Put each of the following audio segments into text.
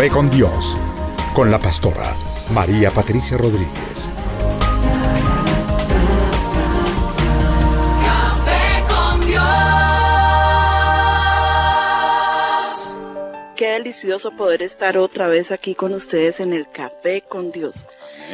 Café con Dios, con la pastora María Patricia Rodríguez. Café con Dios. Qué delicioso poder estar otra vez aquí con ustedes en el Café con Dios.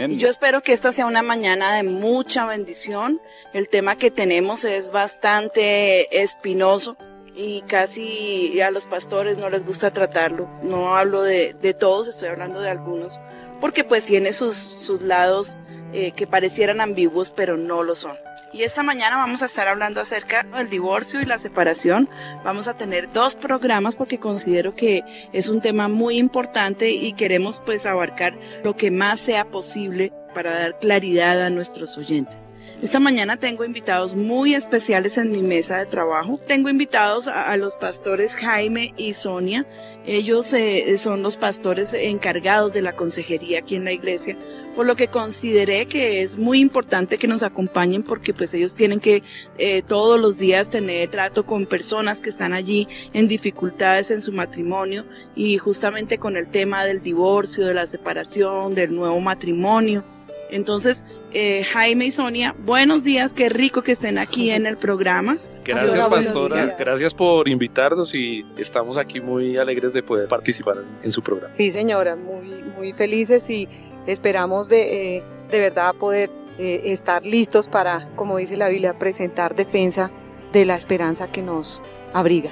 Y yo espero que esta sea una mañana de mucha bendición. El tema que tenemos es bastante espinoso y casi a los pastores no les gusta tratarlo. No hablo de, de todos, estoy hablando de algunos, porque pues tiene sus, sus lados eh, que parecieran ambiguos, pero no lo son. Y esta mañana vamos a estar hablando acerca del divorcio y la separación. Vamos a tener dos programas porque considero que es un tema muy importante y queremos pues abarcar lo que más sea posible para dar claridad a nuestros oyentes. Esta mañana tengo invitados muy especiales en mi mesa de trabajo. Tengo invitados a, los pastores Jaime y Sonia. Ellos eh, son los pastores encargados de la consejería aquí en la iglesia, por lo que consideré que es muy importante que nos acompañen porque pues ellos tienen que eh, todos los días tener trato con personas que están allí en dificultades en su matrimonio y justamente con el tema del divorcio, de la separación, del nuevo matrimonio. Entonces, eh, Jaime y Sonia, buenos días, qué rico que estén aquí en el programa. Gracias, pastora. Gracias por invitarnos y estamos aquí muy alegres de poder participar en, en su programa. Sí, señora, muy, muy felices y esperamos de, eh, de verdad poder eh, estar listos para, como dice la Biblia, presentar defensa de la esperanza que nos abriga.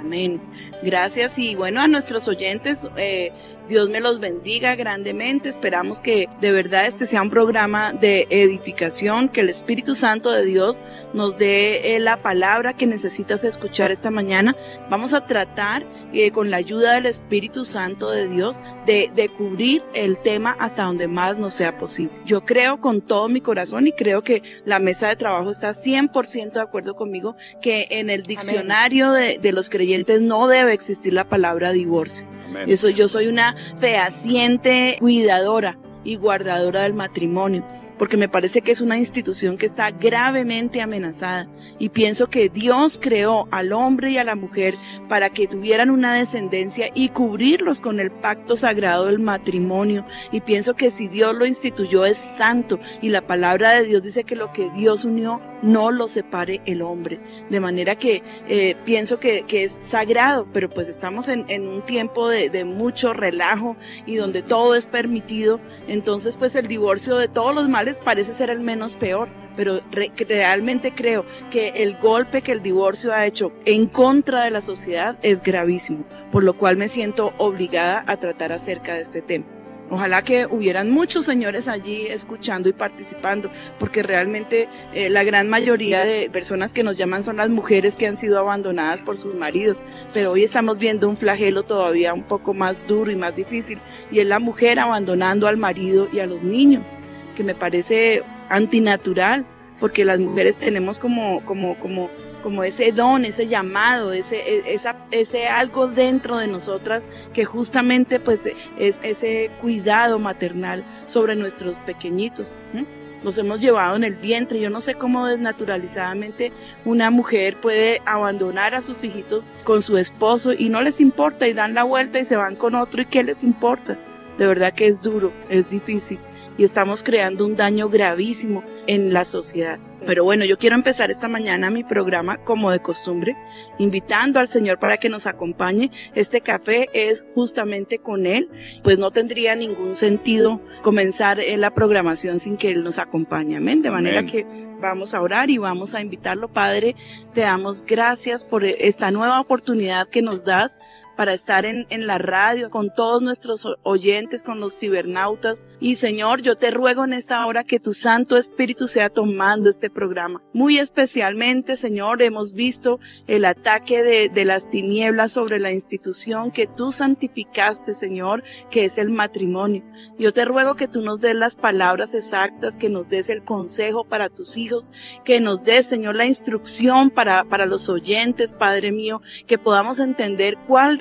Amén. Gracias y bueno a nuestros oyentes, eh, Dios me los bendiga grandemente. Esperamos que de verdad este sea un programa de edificación, que el Espíritu Santo de Dios nos dé eh, la palabra que necesitas escuchar esta mañana. Vamos a tratar eh, con la ayuda del Espíritu Santo de Dios de, de cubrir el tema hasta donde más nos sea posible. Yo creo con todo mi corazón y creo que la mesa de trabajo está 100% de acuerdo conmigo que en el diccionario de, de los creyentes no debe existir la palabra divorcio. Eso yo soy una fehaciente cuidadora y guardadora del matrimonio, porque me parece que es una institución que está gravemente amenazada y pienso que Dios creó al hombre y a la mujer para que tuvieran una descendencia y cubrirlos con el pacto sagrado del matrimonio y pienso que si Dios lo instituyó es santo y la palabra de Dios dice que lo que Dios unió no lo separe el hombre. De manera que eh, pienso que, que, es sagrado, pero pues estamos en, en un tiempo de, de, mucho relajo y donde todo es permitido. Entonces pues el divorcio de todos los males parece ser el menos peor. Pero re, realmente creo que el golpe que el divorcio ha hecho en contra de la sociedad es gravísimo, por lo cual me siento obligada a tratar acerca de este tema. Ojalá que hubieran muchos señores allí escuchando y participando, porque realmente eh, la gran mayoría de personas que nos llaman son las mujeres que han sido abandonadas por sus maridos. Pero hoy estamos viendo un flagelo todavía un poco más duro y más difícil, y es la mujer abandonando al marido y a los niños, que me parece antinatural, porque las mujeres tenemos como, como, como como ese don, ese llamado, ese, esa, ese algo dentro de nosotras que justamente pues es ese cuidado maternal sobre nuestros pequeñitos. ¿eh? los hemos llevado en el vientre. Yo no sé cómo desnaturalizadamente una mujer puede abandonar a sus hijitos con su esposo y no les importa y dan la vuelta y se van con otro y qué les importa. De verdad que es duro, es difícil y estamos creando un daño gravísimo en la sociedad. Pero bueno, yo quiero empezar esta mañana mi programa como de costumbre, invitando al Señor para que nos acompañe. Este café es justamente con Él, pues no tendría ningún sentido comenzar eh, la programación sin que Él nos acompañe. Amén. De manera Amén. que vamos a orar y vamos a invitarlo, Padre. Te damos gracias por esta nueva oportunidad que nos das para estar en, en la radio con todos nuestros oyentes, con los cibernautas. Y Señor, yo te ruego en esta hora que tu Santo Espíritu sea tomando este programa. Muy especialmente, Señor, hemos visto el ataque de, de las tinieblas sobre la institución que tú santificaste, Señor, que es el matrimonio. Yo te ruego que tú nos des las palabras exactas, que nos des el consejo para tus hijos, que nos des, Señor, la instrucción para, para los oyentes, Padre mío, que podamos entender cuál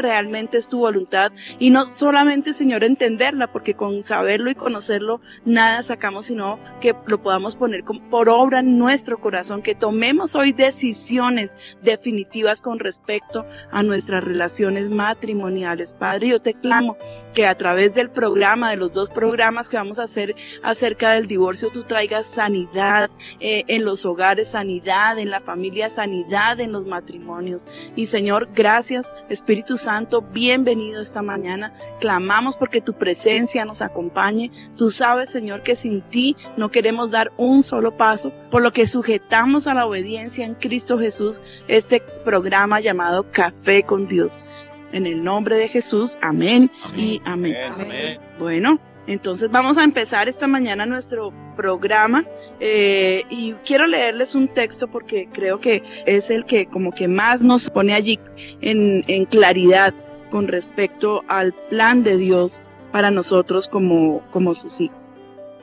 es tu voluntad y no solamente, Señor, entenderla, porque con saberlo y conocerlo nada sacamos, sino que lo podamos poner por obra en nuestro corazón, que tomemos hoy decisiones definitivas con respecto a nuestras relaciones matrimoniales. Padre, yo te clamo que a través del programa, de los dos programas que vamos a hacer acerca del divorcio, tú traigas sanidad eh, en los hogares, sanidad en la familia, sanidad en los matrimonios. Y Señor, gracias, Espíritu Santo, bienvenido esta mañana. Clamamos porque tu presencia nos acompañe. Tú sabes, Señor, que sin ti no queremos dar un solo paso, por lo que sujetamos a la obediencia en Cristo Jesús este programa llamado Café con Dios. En el nombre de Jesús, amén, y amén. Amén. Bueno, entonces vamos a empezar esta mañana nuestro programa eh, y quiero leerles un texto porque creo que es el que como que más nos pone allí en, claridad con respecto al plan de Dios para nosotros como, como sus hijos.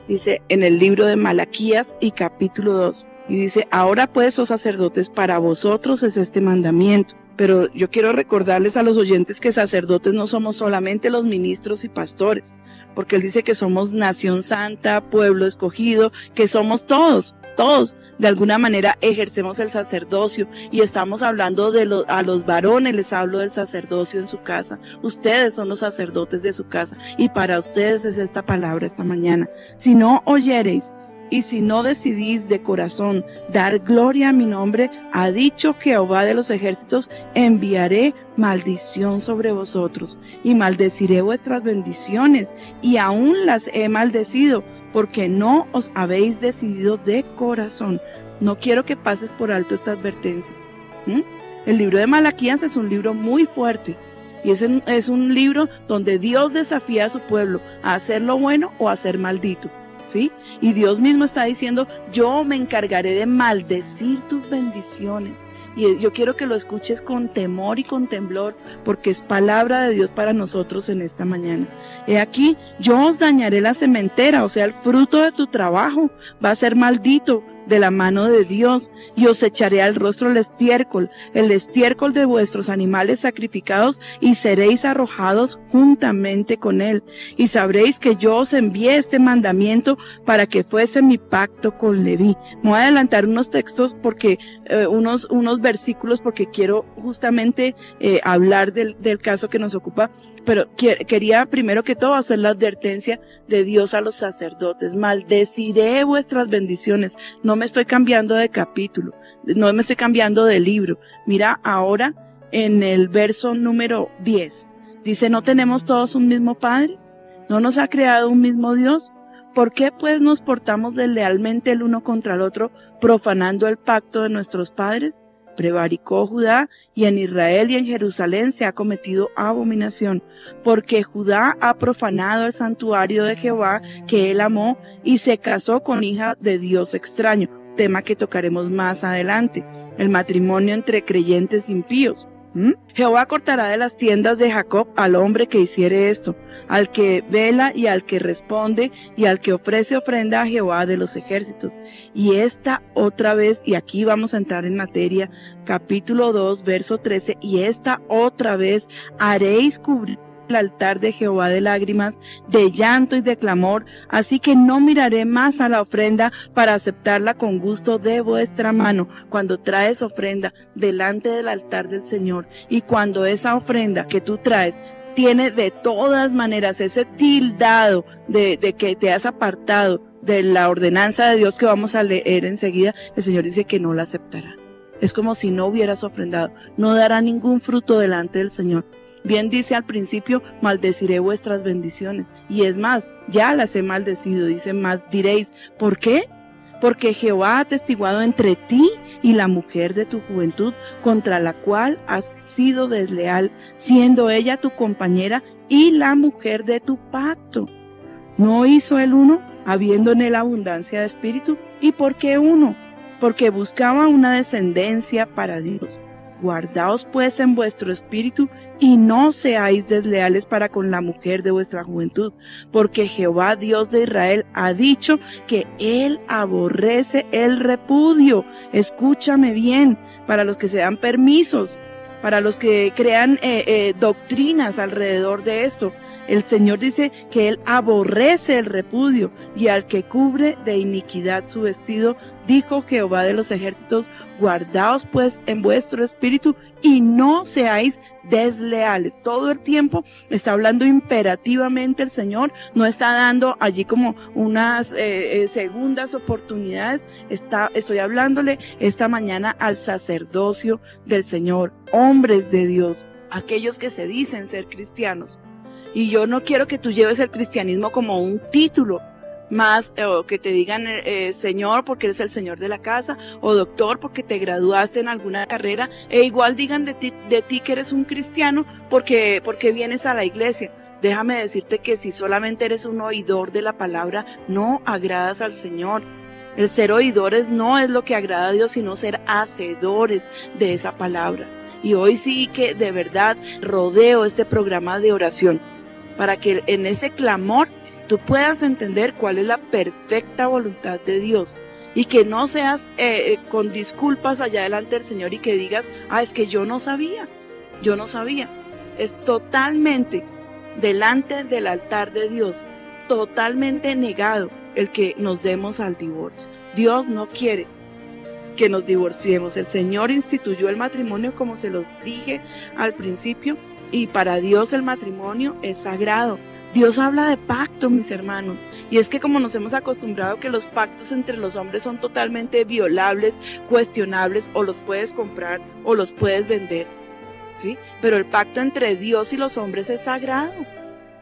Dice en el libro de Malaquías y capítulo 2. Y dice, ahora pues, oh sacerdotes, para vosotros es este mandamiento. Pero yo quiero recordarles a los oyentes que sacerdotes no somos solamente los ministros y pastores, porque él dice que somos nación santa, pueblo escogido, que somos todos, todos. De alguna manera ejercemos el sacerdocio y estamos hablando de lo- a los varones, les hablo del sacerdocio en su casa. Ustedes son los sacerdotes de su casa y para ustedes es esta palabra esta mañana. Si no oyereis y si no decidís de corazón dar gloria a mi nombre, ha dicho Jehová de los ejércitos, enviaré maldición sobre vosotros y maldeciré vuestras bendiciones y aún las he maldecido porque no os habéis decidido de corazón. No quiero que pases por alto esta advertencia. El libro de Malaquías es un libro muy fuerte y es, es un libro donde Dios desafía a su pueblo a hacer lo bueno o a ser maldito. ¿Sí? Y Dios mismo está diciendo, yo me encargaré de maldecir tus bendiciones. Y yo quiero que lo escuches con temor y con temblor, porque es palabra de Dios para nosotros en esta mañana. He aquí, yo os dañaré la sementera, o sea, el fruto de tu trabajo va a ser maldito de la mano de Dios, y os echaré al rostro el estiércol, el estiércol de vuestros animales sacrificados, y seréis arrojados juntamente con él. Y sabréis que yo os envié este mandamiento para que fuese mi pacto con Leví. Me voy a adelantar unos textos porque, eh, unos, unos versículos porque quiero justamente eh, hablar del, del caso que nos ocupa, pero que- quería primero que todo hacer la advertencia de Dios a los sacerdotes. Maldeciré vuestras bendiciones. No me estoy cambiando de capítulo, no me estoy cambiando de libro. Mira ahora en el verso número 10. Dice, ¿no tenemos todos un mismo Padre? ¿No nos ha creado un mismo Dios? ¿Por qué pues nos portamos deslealmente el uno contra el otro, profanando el pacto de nuestros padres? Prevaricó Judá y en Israel y en Jerusalén se ha cometido abominación, porque Judá ha profanado el santuario de Jehová que él amó y se casó con hija de Dios extraño, tema que tocaremos más adelante, el matrimonio entre creyentes impíos. ¿Mm? Jehová cortará de las tiendas de Jacob al hombre que hiciere esto, al que vela y al que responde y al que ofrece ofrenda a Jehová de los ejércitos. Y esta otra vez, y aquí vamos a entrar en materia, capítulo 2, verso 13, y esta otra vez haréis cubrir el altar de Jehová de lágrimas, de llanto y de clamor, así que no miraré más a la ofrenda para aceptarla con gusto de vuestra mano cuando traes ofrenda delante del altar del Señor y cuando esa ofrenda que tú traes tiene de todas maneras ese tildado de, de que te has apartado de la ordenanza de Dios que vamos a leer enseguida, el Señor dice que no la aceptará. Es como si no hubieras ofrendado, no dará ningún fruto delante del Señor. Bien dice al principio, maldeciré vuestras bendiciones. Y es más, ya las he maldecido, dice más, diréis, ¿por qué? Porque Jehová ha testiguado entre ti y la mujer de tu juventud, contra la cual has sido desleal, siendo ella tu compañera y la mujer de tu pacto. ¿No hizo el uno, habiendo en él abundancia de espíritu? ¿Y por qué uno? Porque buscaba una descendencia para Dios. Guardaos pues en vuestro espíritu y no seáis desleales para con la mujer de vuestra juventud, porque Jehová Dios de Israel ha dicho que él aborrece el repudio. Escúchame bien, para los que se dan permisos, para los que crean eh, eh, doctrinas alrededor de esto. El Señor dice que Él aborrece el repudio y al que cubre de iniquidad su vestido, dijo Jehová de los ejércitos, guardaos pues en vuestro espíritu y no seáis desleales. Todo el tiempo está hablando imperativamente el Señor, no está dando allí como unas eh, eh, segundas oportunidades. Está, estoy hablándole esta mañana al sacerdocio del Señor, hombres de Dios, aquellos que se dicen ser cristianos. Y yo no quiero que tú lleves el cristianismo como un título, más eh, o que te digan eh, señor porque eres el señor de la casa o doctor porque te graduaste en alguna carrera e igual digan de ti, de ti que eres un cristiano porque, porque vienes a la iglesia. Déjame decirte que si solamente eres un oidor de la palabra, no agradas al Señor. El ser oidores no es lo que agrada a Dios, sino ser hacedores de esa palabra. Y hoy sí que de verdad rodeo este programa de oración para que en ese clamor tú puedas entender cuál es la perfecta voluntad de Dios y que no seas eh, eh, con disculpas allá delante del Señor y que digas, ah, es que yo no sabía, yo no sabía. Es totalmente delante del altar de Dios, totalmente negado el que nos demos al divorcio. Dios no quiere que nos divorciemos. El Señor instituyó el matrimonio como se los dije al principio y para Dios el matrimonio es sagrado. Dios habla de pacto, mis hermanos. Y es que como nos hemos acostumbrado que los pactos entre los hombres son totalmente violables, cuestionables, o los puedes comprar o los puedes vender. ¿Sí? Pero el pacto entre Dios y los hombres es sagrado.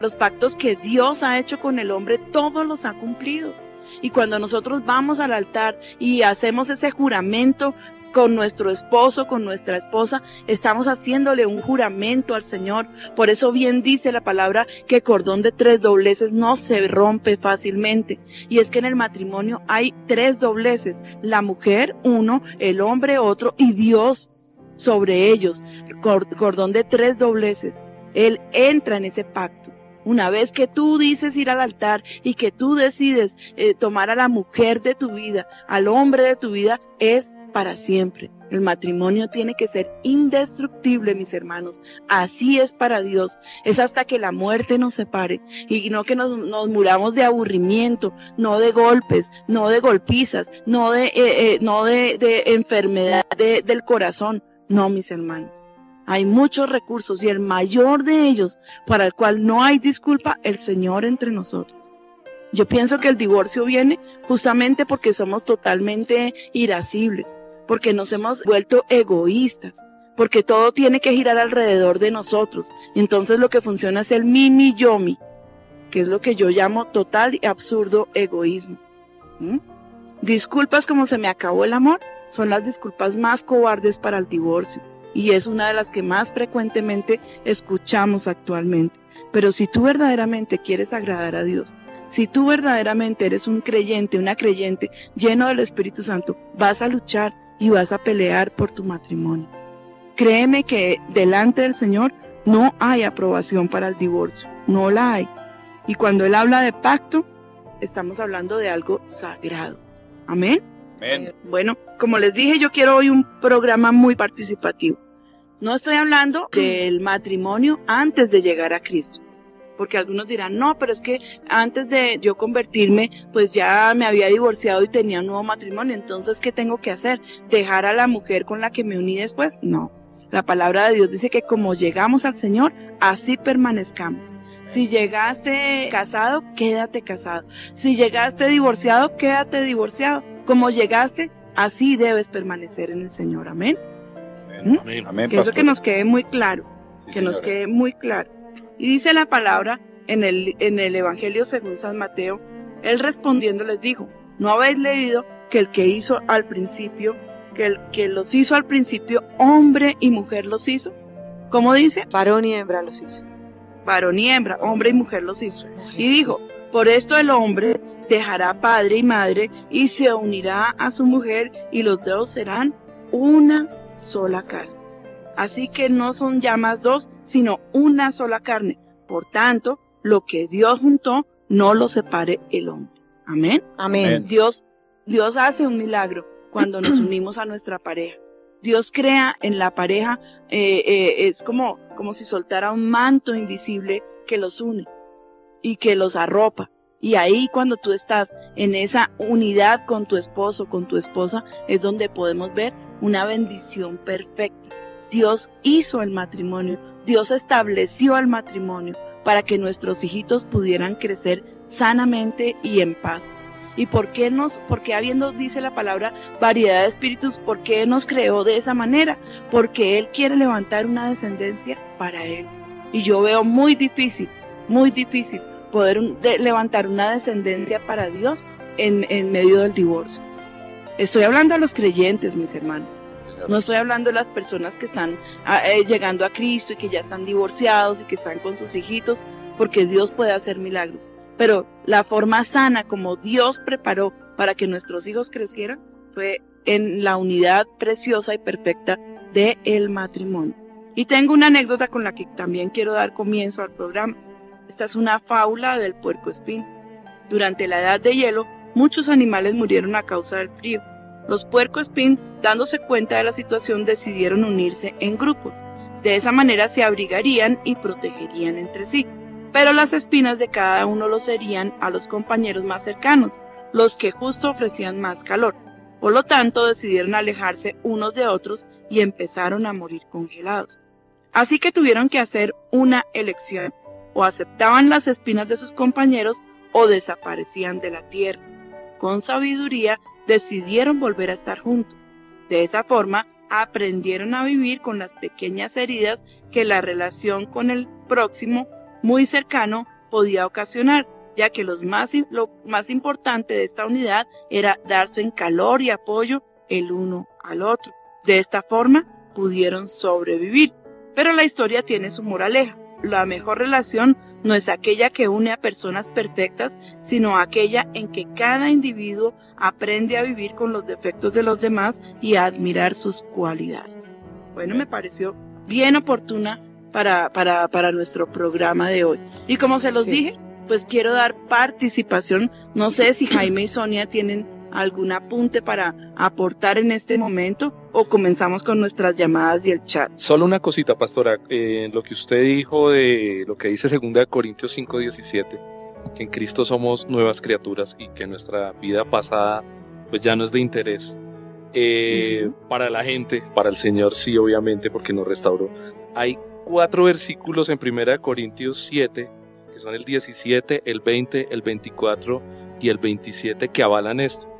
Los pactos que Dios ha hecho con el hombre, todos los ha cumplido. Y cuando nosotros vamos al altar y hacemos ese juramento con nuestro esposo, con nuestra esposa, estamos haciéndole un juramento al Señor. Por eso bien dice la palabra que cordón de tres dobleces no se rompe fácilmente. Y es que en el matrimonio hay tres dobleces, la mujer uno, el hombre otro y Dios sobre ellos. Cordón de tres dobleces. Él entra en ese pacto. Una vez que tú dices ir al altar y que tú decides eh, tomar a la mujer de tu vida, al hombre de tu vida, es para siempre. El matrimonio tiene que ser indestructible, mis hermanos. Así es para Dios. Es hasta que la muerte nos separe y no que nos, muramos de aburrimiento, no de golpes, no de golpizas, no de, eh, eh, no de, enfermedad de, del corazón. No, mis hermanos. Hay muchos recursos y el mayor de ellos, para el cual no hay disculpa, el Señor entre nosotros. Yo pienso que el divorcio viene justamente porque somos totalmente irascibles porque nos hemos vuelto egoístas, porque todo tiene que girar alrededor de nosotros. Entonces lo que funciona es el mimi yomi, que es lo que yo llamo total y absurdo egoísmo. ¿Mm? Disculpas como se me acabó el amor son las disculpas más cobardes para el divorcio y es una de las que más frecuentemente escuchamos actualmente. Pero si tú verdaderamente quieres agradar a Dios, si tú verdaderamente eres un creyente, una creyente lleno del Espíritu Santo, vas a luchar y vas a pelear por tu matrimonio. Créeme que delante del Señor no hay aprobación para el divorcio, no la hay. Y cuando Él habla de pacto, estamos hablando de algo sagrado. Amén. Amén. Bueno, como les dije, yo quiero hoy un programa muy participativo. No estoy hablando del matrimonio antes de llegar a Cristo. Porque algunos dirán, no, pero es que antes de yo convertirme, pues ya me había divorciado y tenía un nuevo matrimonio. Entonces, ¿qué tengo que hacer? ¿Dejar a la mujer con la que me uní después? No. La palabra de Dios dice que como llegamos al Señor, así permanezcamos. Si llegaste casado, quédate casado. Si llegaste divorciado, quédate divorciado. Como llegaste, así debes permanecer en el Señor. Amén. ¿Mm? Amén. Amén, Que eso que nos quede muy claro Sí, que nos quede muy claro. Y dice la palabra en el, en el Evangelio según San Mateo, él respondiendo les dijo, ¿no habéis leído que el que hizo al principio, que el que los hizo al principio, hombre y mujer los hizo? ¿Cómo dice? Varón y hembra los hizo. Varón y hembra, hombre y mujer los hizo. Y dijo, por esto el hombre dejará padre y madre y se unirá a su mujer y los dos serán una sola carne. Así que no son ya más dos, sino una sola carne. Por tanto, lo que Dios juntó, no lo separe el hombre. Amén. Amén. Dios, Dios hace un milagro cuando nos unimos a nuestra pareja. Dios crea en la pareja, eh, eh, es como, como si soltara un manto invisible que los une y que los arropa. Y ahí cuando tú estás en esa unidad con tu esposo, con tu esposa, es donde podemos ver una bendición perfecta. Dios hizo el matrimonio, Dios estableció el matrimonio para que nuestros hijitos pudieran crecer sanamente y en paz. ¿Y por qué nos, porque habiendo, dice la palabra, variedad de espíritus, por qué nos creó de esa manera? Porque Él quiere levantar una descendencia para Él. Y yo veo muy difícil, muy difícil poder levantar una descendencia para Dios en medio del divorcio. Estoy hablando a los creyentes, mis hermanos. No estoy hablando de las personas que están ah, eh, llegando a Cristo y que ya están divorciados y que están con sus hijitos, porque Dios puede hacer milagros. Pero la forma sana como Dios preparó para que nuestros hijos crecieran fue en la unidad preciosa y perfecta de el matrimonio. Y tengo una anécdota con la que también quiero dar comienzo al programa. Esta es una fábula del puerco espín. Durante la edad de hielo, muchos animales murieron a causa del frío. Los puercoespín, dándose cuenta de la situación, decidieron unirse en grupos. De esa manera se abrigarían y protegerían entre sí. Pero las espinas de cada uno los herían a los compañeros más cercanos, los que justo ofrecían más calor. Por lo tanto, decidieron alejarse unos de otros y empezaron a morir congelados. Así que tuvieron que hacer una elección. O aceptaban las espinas de sus compañeros o desaparecían de la tierra. Con sabiduría decidieron volver a estar juntos. De esa forma, aprendieron a vivir con las pequeñas heridas que la relación con el próximo, muy cercano, podía ocasionar, ya que los más, lo más importante de esta unidad era darse en calor y apoyo el uno al otro. De esta forma, pudieron sobrevivir. Pero la historia tiene su moraleja. La mejor relación no es aquella que une a personas perfectas, sino aquella en que cada individuo aprende a vivir con los defectos de los demás y a admirar sus cualidades. Bueno, me pareció bien oportuna para, para, para nuestro programa de hoy. Y como se los Sí. dije, pues quiero dar participación. No sé si Jaime y Sonia tienen algún apunte para aportar en este momento o comenzamos con nuestras llamadas y el chat. Solo una cosita, pastora, eh, lo que usted dijo de lo que dice 2 Corintios 5:17, que en Cristo somos nuevas criaturas y que nuestra vida pasada pues ya no es de interés. Eh, Para la gente, para el Señor sí, obviamente, porque nos restauró. Hay cuatro versículos en 1 Corintios 7, que son el 17, el 20, el 24 y el 27 que avalan esto.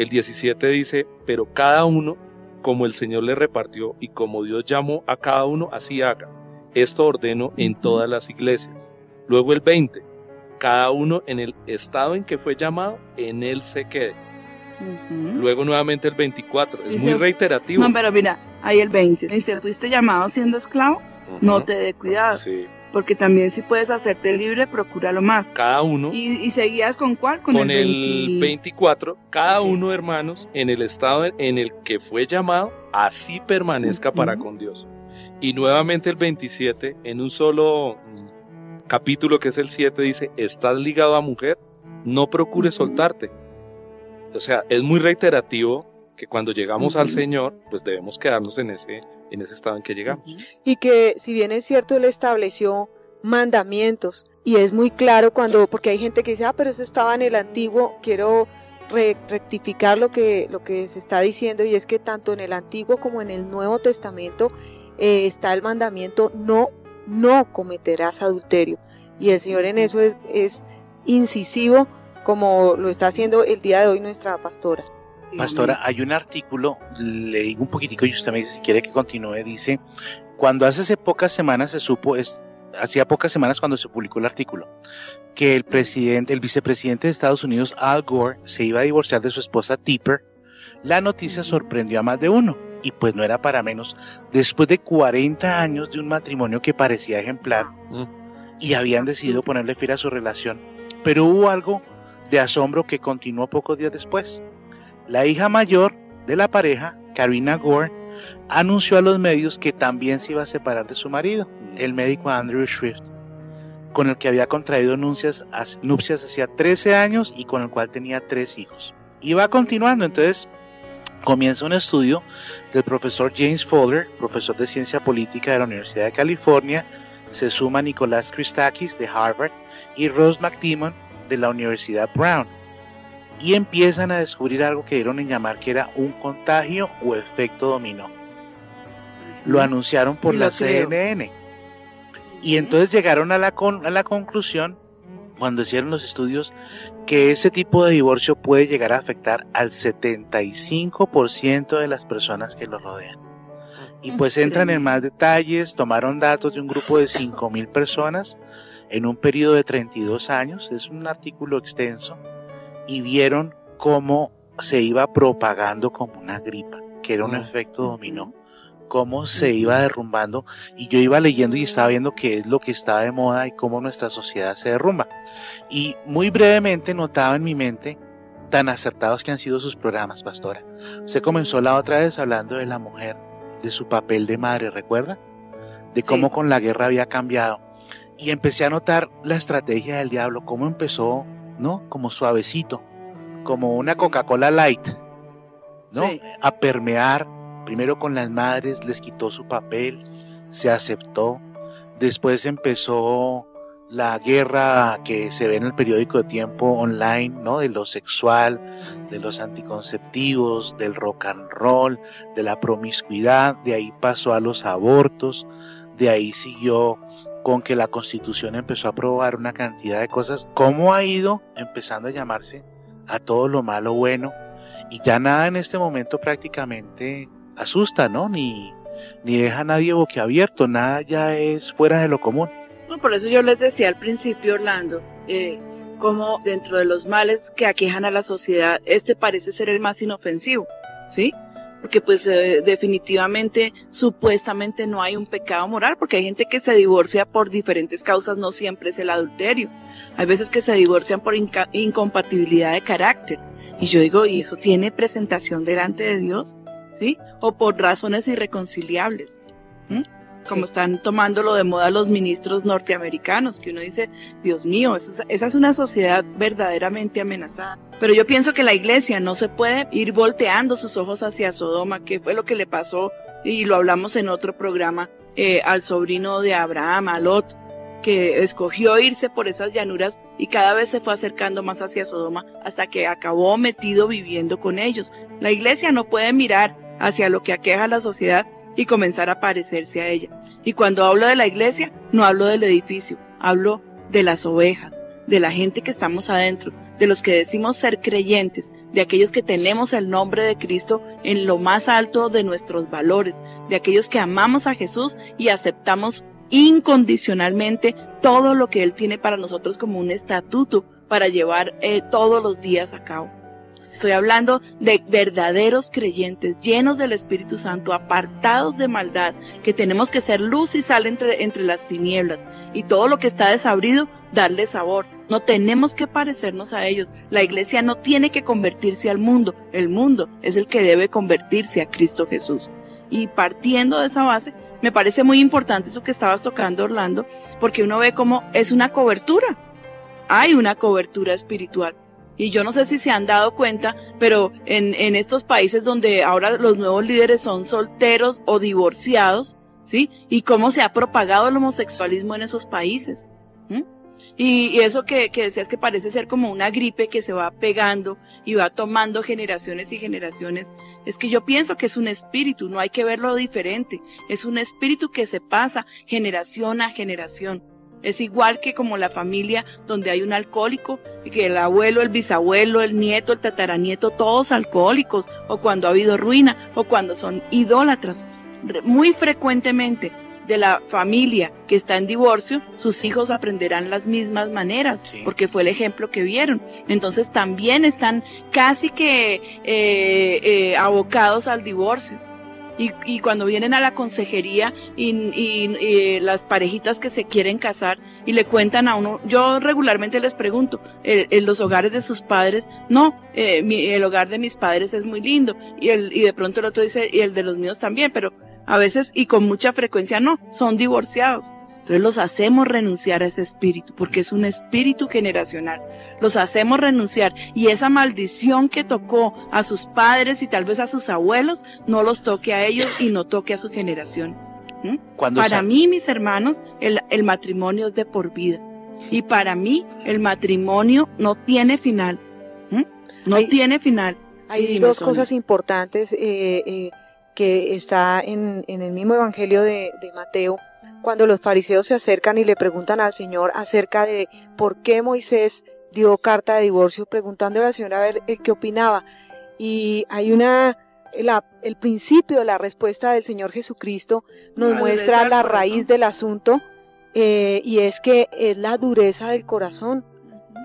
El 17 dice, pero cada uno como el Señor le repartió y como Dios llamó a cada uno, así haga. Esto ordeno en todas las iglesias. Luego el 20, cada uno en el estado en que fue llamado, en él se quede. Luego nuevamente el 24, es Dice- muy reiterativo. No, pero mira, ahí el 20. Dice, fuiste llamado siendo esclavo, no te dé cuidado, Sí. Porque también si puedes hacerte libre, procúralo más. Cada uno ¿Y, y seguías con cuál? Con, con, el, 20. 24, cada uno, hermanos, en el estado en el que fue llamado, así permanezca para con Dios. Y nuevamente el 27, en un solo capítulo que es el 7, dice, estás ligado a mujer, no procures soltarte. O sea, es muy reiterativo que cuando llegamos al. Señor, pues debemos quedarnos en ese en ese estado en que llegamos. y que si bien es cierto él estableció mandamientos y es muy claro cuando porque hay gente que dice ah pero eso estaba en el antiguo quiero re- rectificar lo que lo que se está diciendo y es que tanto en el antiguo como en el Nuevo Testamento eh, está el mandamiento no no cometerás adulterio y el Señor en eso es, es incisivo como lo está haciendo el día de hoy nuestra pastora Pastora, hay un artículo, le digo un poquitico y usted me dice si quiere que continúe, dice, cuando hace pocas semanas se supo, es, hacía pocas semanas cuando se publicó el artículo, que el presidente, el vicepresidente de Estados Unidos, Al Gore, se iba a divorciar de su esposa Tipper, la noticia sorprendió a más de uno, y pues no era para menos, después de 40 años de un matrimonio que parecía ejemplar, y habían decidido ponerle fin a su relación. Pero hubo algo de asombro que continuó pocos días después. La hija mayor de la pareja, Karina Gore, anunció a los medios que también se iba a separar de su marido, el médico Andrew Swift, con el que había contraído nupcias, nupcias hacía 13 años y con el cual tenía tres hijos. Y va continuando, entonces comienza un estudio del profesor James Fowler, profesor de ciencia política de la Universidad de California, se suma Nicolás Christakis de Harvard y Ross McDemon de la Universidad Brown y empiezan a descubrir algo que dieron en llamar que era un contagio o efecto dominó. Lo anunciaron por la creo. CNN. Y entonces llegaron a la, con- a la conclusión, cuando hicieron los estudios, que ese tipo de divorcio puede llegar a afectar al 75% de las personas que lo rodean. Y pues entran en más detalles, tomaron datos de un grupo de 5.000 personas en un periodo de 32 años, es un artículo extenso, y vieron cómo se iba propagando como una gripa, que era un Mm. efecto dominó, cómo se iba derrumbando, y yo iba leyendo y estaba viendo qué es lo que estaba de moda y cómo nuestra sociedad se derrumba. Y muy brevemente notaba en mi mente tan acertados que han sido sus programas, pastora. Usted comenzó la otra vez hablando de la mujer, de su papel de madre, ¿recuerda? De cómo Sí. con la guerra había cambiado. Y empecé a notar la estrategia del diablo, cómo empezó, ¿no? Como suavecito, como una Coca-Cola light, ¿no? Sí. A permear, primero con las madres, les quitó su papel, se aceptó, después empezó la guerra que se ve en el periódico de tiempo online, ¿no? De lo sexual, de los anticonceptivos, del rock and roll, de la promiscuidad, de ahí pasó a los abortos, de ahí siguió con que la constitución empezó a aprobar una cantidad de cosas. ¿Cómo ha ido empezando a llamarse a todo lo malo bueno? Y ya nada en este momento prácticamente asusta, ¿no? Ni, ni deja a nadie boquiabierto, nada ya es fuera de lo común. No, por eso yo les decía al principio, Orlando, eh, como dentro de los males que aquejan a la sociedad, este parece ser el más inofensivo, ¿sí? Porque pues eh, definitivamente, supuestamente no hay un pecado moral, porque hay gente que se divorcia por diferentes causas, no siempre es el adulterio. Hay veces que se divorcian por incompatibilidad de carácter. Y yo digo, ¿y eso tiene presentación delante de Dios? ¿Sí? O por razones irreconciliables. Como están tomándolo de moda los ministros norteamericanos, que uno dice, Dios mío, esa es, esa es una sociedad verdaderamente amenazada. Pero yo pienso que la iglesia no se puede ir volteando sus ojos hacia Sodoma, que fue lo que le pasó, y lo hablamos en otro programa, eh, al sobrino de Abraham, a Lot, que escogió irse por esas llanuras y cada vez se fue acercando más hacia Sodoma hasta que acabó metido viviendo con ellos. La iglesia no puede mirar hacia lo que aqueja a la sociedad y comenzar a parecerse a ella. Y cuando hablo de la iglesia, no hablo del edificio, hablo de las ovejas, de la gente que estamos adentro, de los que decimos ser creyentes, de aquellos que tenemos el nombre de Cristo en lo más alto de nuestros valores, de aquellos que amamos a Jesús y aceptamos incondicionalmente todo lo que Él tiene para nosotros como un estatuto para llevar eh, todos los días a cabo. Estoy hablando de verdaderos creyentes, llenos del Espíritu Santo, apartados de maldad, que tenemos que ser luz y sal entre, entre las tinieblas. Y todo lo que está desabrido, darle sabor. No tenemos que parecernos a ellos. La iglesia no tiene que convertirse al mundo. El mundo es el que debe convertirse a Cristo Jesús. Y partiendo de esa base, me parece muy importante eso que estabas tocando, Orlando, porque uno ve cómo es una cobertura. Hay una cobertura espiritual. Y yo no sé si se han dado cuenta, pero en, en estos países donde ahora los nuevos líderes son solteros o divorciados, ¿sí? Y cómo se ha propagado el homosexualismo en esos países. Y, y eso que, que decías que parece ser como una gripe que se va pegando y va tomando generaciones y generaciones, es que yo pienso que es un espíritu, no hay que verlo diferente, es un espíritu que se pasa generación a generación. Es igual que como la familia donde hay un alcohólico, y que el abuelo, el bisabuelo, el nieto, el tataranieto, todos alcohólicos, o cuando ha habido ruina, o cuando son idólatras. Muy frecuentemente de la familia que está en divorcio, sus hijos aprenderán las mismas maneras, Sí. porque fue el ejemplo que vieron. Entonces también están casi que eh, eh, abocados al divorcio. Y, y cuando vienen a la consejería y, las parejitas que se quieren casar y le cuentan a uno, yo regularmente les pregunto, eh, en los hogares de sus padres, no, eh, mi- el hogar de mis padres es muy lindo y, el, y de pronto el otro dice, y el de los míos también, pero a veces y con mucha frecuencia no, son divorciados. Entonces los hacemos renunciar a ese espíritu, porque es un espíritu generacional. Los hacemos renunciar y esa maldición que tocó a sus padres y tal vez a sus abuelos, no los toque a ellos y no toque a sus generaciones. Cuando Para mí, mis hermanos, el, el matrimonio es de por vida. Y para mí, el matrimonio no tiene final. No Hay- tiene final. Hay Sí, dos cosas importantes eh, eh, que está en, en el mismo Evangelio de, de Mateo, cuando los fariseos se acercan y le preguntan al Señor acerca de por qué Moisés dio carta de divorcio, preguntándole al Señor a ver el qué opinaba. Y hay una, la- el principio de la respuesta del Señor Jesucristo nos La muestra la raíz del asunto eh, y es que es la dureza del corazón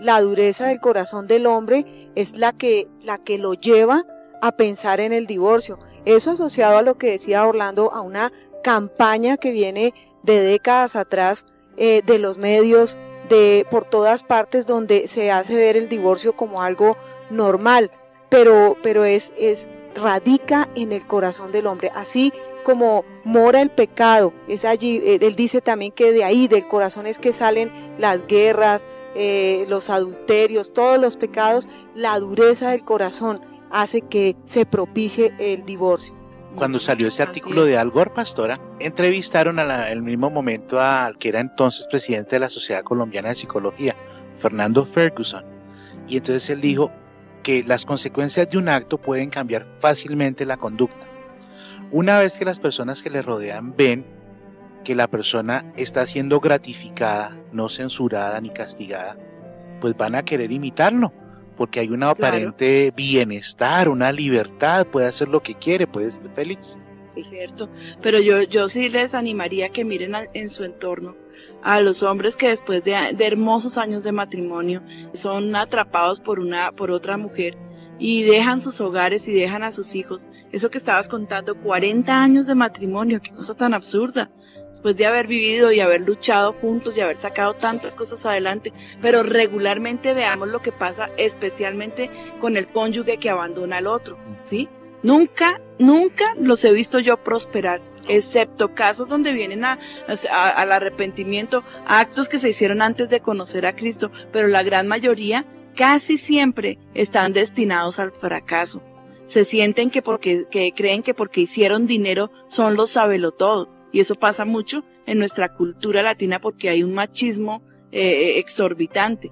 la dureza del corazón del hombre es la que, la que lo lleva a pensar en el divorcio. Eso asociado a lo que decía Orlando, a una campaña que viene de décadas atrás eh, de los medios, de por todas partes donde se hace ver el divorcio como algo normal, pero, pero es, es radica en el corazón del hombre. Así como mora el pecado, es allí, eh, él dice también que de ahí, del corazón es que salen las guerras, eh, los adulterios, todos los pecados, la dureza del corazón hace que se propicie el divorcio. Cuando salió ese artículo de Al Gore, pastora, entrevistaron al mismo momento al que era entonces presidente de la Sociedad Colombiana de Psicología, Fernando Ferguson. Y entonces él dijo que las consecuencias de un acto pueden cambiar fácilmente la conducta. Una vez que las personas que le rodean ven que la persona está siendo gratificada, no censurada ni castigada, pues van a querer imitarlo, porque hay Claro. aparente bienestar, una libertad, puede hacer lo que quiere, puede ser feliz. Sí, cierto. Pero yo, yo sí les animaría que miren a- en su entorno a los hombres que después de, de hermosos años de matrimonio son atrapados por una, por otra mujer y dejan sus hogares y dejan a sus hijos. Eso que estabas contando, 40 años de matrimonio, qué cosa tan absurda. Después de haber vivido y haber luchado juntos y haber sacado tantas cosas adelante, pero regularmente veamos lo que pasa especialmente con el cónyuge que abandona al otro, ¿sí? Nunca, nunca los he visto yo prosperar, excepto casos donde vienen a, a- al arrepentimiento, actos que se hicieron antes de conocer a Cristo, pero la gran mayoría casi siempre están destinados al fracaso. Se sienten que porque, que creen que porque hicieron dinero son los todo Y eso pasa mucho en nuestra cultura latina porque hay un machismo eh, exorbitante.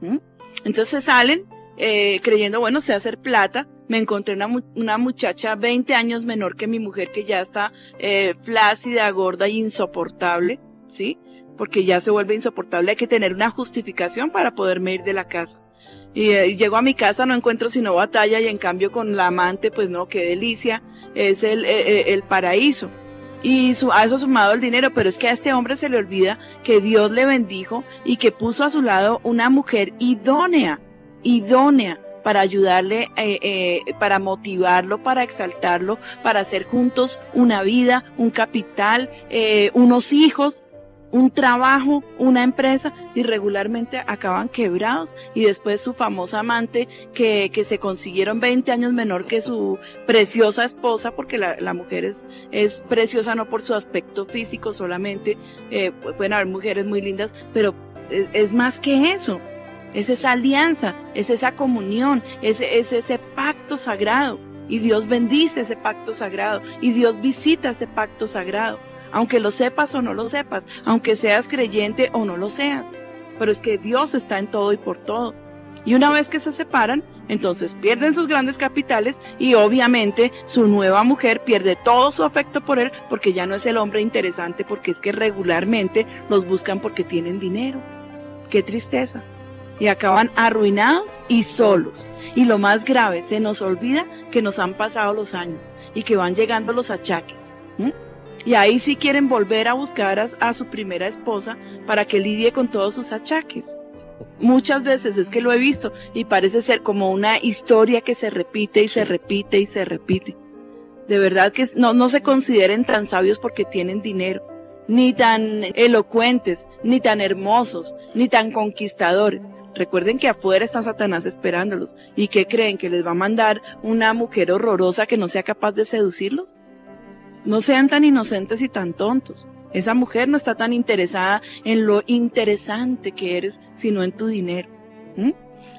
¿m? Entonces salen eh, creyendo, bueno, sé hacer plata. Me encontré una, una muchacha 20 años menor que mi mujer que ya está eh, flácida, gorda y insoportable, ¿sí? Porque ya se vuelve insoportable. Hay que tener una justificación para poderme ir de la casa. Y eh, llego a mi casa, no encuentro sino batalla y en cambio con la amante, pues no, qué delicia. Es el, eh, eh, el paraíso. Y su, a eso sumado el dinero, pero es que a este hombre se le olvida que Dios le bendijo y que puso a su lado una mujer idónea, idónea para ayudarle, eh, eh, para motivarlo, para exaltarlo, para hacer juntos una vida, un capital, eh, unos hijos, un trabajo, una empresa y regularmente acaban quebrados y después su famosa amante que, que se consiguieron 20 años menor que su preciosa esposa porque la, la mujer es, es preciosa no por su aspecto físico solamente, eh, pueden haber mujeres muy lindas, pero es, es más que eso. Es esa alianza, es esa comunión, es, es ese pacto sagrado. Y Dios bendice ese pacto sagrado. Y Dios visita ese pacto sagrado. Aunque lo sepas o no lo sepas. Aunque seas creyente o no lo seas. Pero es que Dios está en todo y por todo. Y una vez que se separan, entonces pierden sus grandes capitales y obviamente su nueva mujer pierde todo su afecto por él porque ya no es el hombre interesante porque es que regularmente los buscan porque tienen dinero. Qué tristeza. Y acaban arruinados y solos. Y lo más grave, se nos olvida que nos han pasado los años y que van llegando los achaques. Y ahí sí quieren volver a buscar a, a su primera esposa para que lidie con todos sus achaques. Muchas veces es que lo he visto y parece ser como una historia que se repite y se repite y se repite. De verdad que no, no se consideren tan sabios porque tienen dinero, ni tan elocuentes, ni tan hermosos, ni tan conquistadores. Recuerden que afuera está Satanás esperándolos. ¿Y qué creen? ¿Que les va a mandar una mujer horrorosa que no sea capaz de seducirlos? No sean tan inocentes y tan tontos. Esa mujer no está tan interesada en lo interesante que eres, sino en tu dinero. ¿Mm?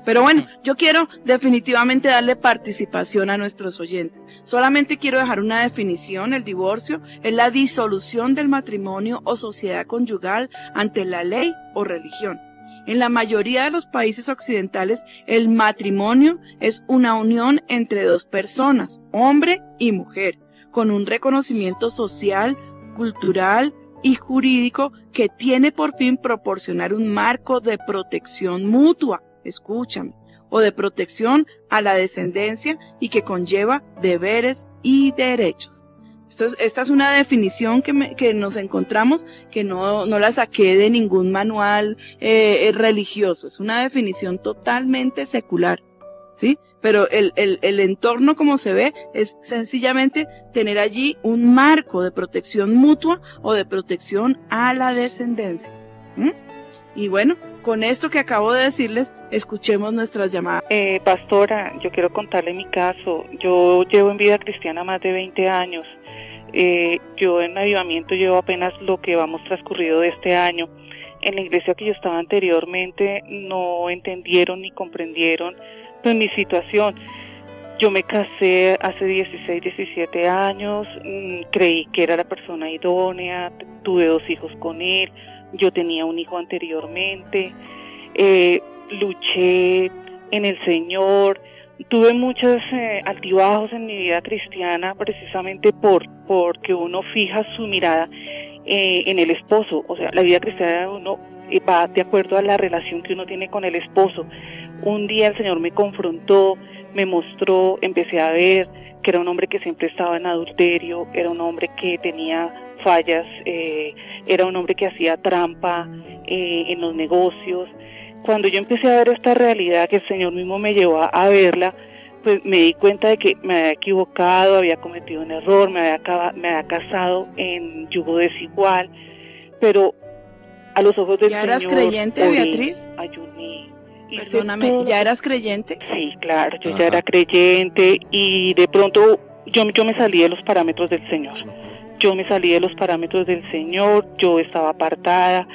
Pero bueno, yo quiero definitivamente darle participación a nuestros oyentes. Solamente quiero dejar una definición. El divorcio es la disolución del matrimonio o sociedad conyugal ante la ley o religión. En la mayoría de los países occidentales, el matrimonio es una unión entre dos personas, hombre y mujer, con un reconocimiento social, cultural, y jurídico que tiene por fin proporcionar un marco de protección mutua, escúchame, o de protección a la descendencia y que conlleva deberes y derechos. Esto es- esta es una definición que, que nos encontramos que no, no la saqué de ningún manual eh, eh, religioso, es una definición totalmente secular, ¿sí? Pero el, el, el entorno como se ve es sencillamente tener allí un marco de protección mutua o de protección a la descendencia. Y bueno, con esto que acabo de decirles, escuchemos nuestras llamadas. Eh, pastora, yo quiero contarle mi caso. Yo llevo en vida cristiana más de 20 años. Eh, yo en avivamiento llevo apenas lo que vamos transcurrido de este año. En la iglesia que yo estaba anteriormente no entendieron ni comprendieron pues mi situación. Yo me casé hace 16, 17 años, mm, creí que era la persona idónea, tuve dos hijos con él, yo tenía un hijo anteriormente, eh, luché en el Señor, tuve muchos eh, altibajos en mi vida cristiana precisamente por porque uno fija su mirada eh, en el esposo, o sea, la vida cristiana uno va de acuerdo a la relación que uno tiene con el esposo. Un día el Señor me confrontó, me mostró, empecé a ver que era un hombre que siempre estaba en adulterio, era un hombre que tenía fallas, eh, era un hombre que hacía trampa eh, en los negocios. Cuando yo empecé a ver esta realidad que el Señor mismo me llevó a, verla, pues me di cuenta de que me había equivocado, había cometido un error, me había, me había casado en yugo desigual, pero a los ojos del ¿Ya Señor... eras creyente, oré, Beatriz? Ayuné. Perdóname, todo ¿ya eras creyente? Sí, claro, yo Ajá. ya era creyente y de pronto yo, yo me salí de los parámetros del Señor. Yo me salí de los parámetros del Señor, yo estaba apartada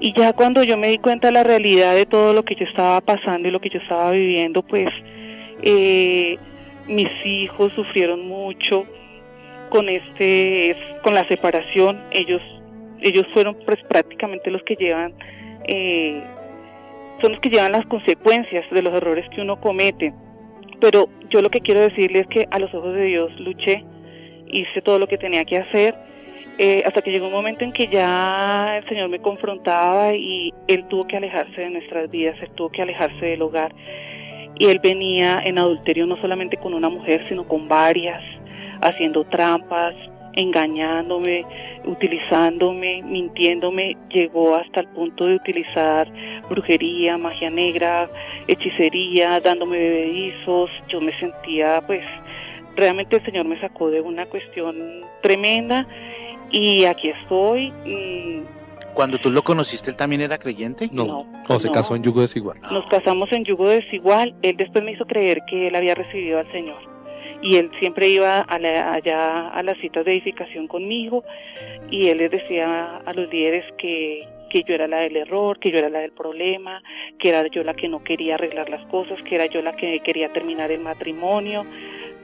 y ya cuando yo me di cuenta de la realidad de todo lo que yo estaba pasando y lo que yo estaba viviendo, pues eh, mis hijos sufrieron mucho con este, con la separación. Ellos, ellos fueron pues, prácticamente los que llevan eh, son los que llevan las consecuencias de los errores que uno comete. Pero yo lo que quiero decirle es que a los ojos de Dios luché, hice todo lo que tenía que hacer, eh, hasta que llegó un momento en que ya el Señor me confrontaba y Él tuvo que alejarse de nuestras vidas, Él tuvo que alejarse del hogar. Y Él venía en adulterio no solamente con una mujer, sino con varias, haciendo trampas, engañándome, utilizándome, mintiéndome, llegó hasta el punto de utilizar brujería, magia negra, hechicería, dándome bebedizos. Yo me sentía, pues, realmente el Señor me sacó de una cuestión tremenda y aquí estoy. mm, Cuando tú lo conociste, él también era creyente. No, No, o se no. casó en yugo desigual. Nos casamos en yugo desigual. Él después me hizo creer que él había recibido al Señor. Y él siempre iba a la- allá a las citas de edificación conmigo y él les decía a los líderes que, que yo era la del error, que yo era la del problema, que era yo la que no quería arreglar las cosas, que era yo la que quería terminar el matrimonio,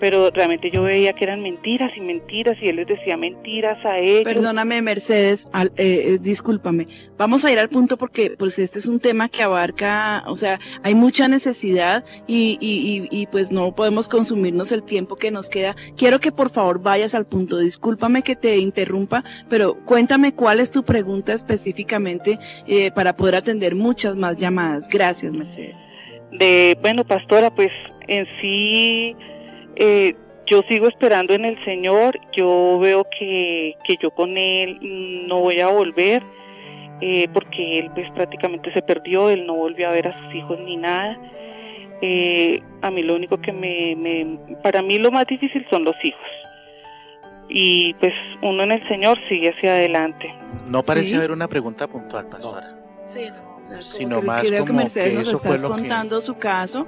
pero realmente yo veía que eran mentiras y mentiras y él les decía mentiras a ellos. Perdóname, Mercedes, al- eh, eh, discúlpame. Vamos a ir al punto porque pues este es un tema que abarca, o sea, hay mucha necesidad y, y, y, y, pues no podemos consumirnos el tiempo que nos queda. Quiero que por favor vayas al punto. Discúlpame que te interrumpa, pero cuéntame cuál es tu pregunta específicamente eh, para poder atender muchas más llamadas. Gracias, Mercedes. de, bueno, pastora, pues en sí eh, yo sigo esperando en el Señor, yo veo que, que yo con Él no voy a volver, eh, porque Él pues prácticamente se perdió, Él no volvió a ver a sus hijos ni nada. Eh, a mí lo único que me, me, para mí lo más difícil son los hijos. Y pues uno en el Señor sigue hacia adelante. No parece Sí. haber una pregunta puntual, pastora. Sí, no, Sino que más creo que como Mercedes que nos eso fue estás que- contando su caso.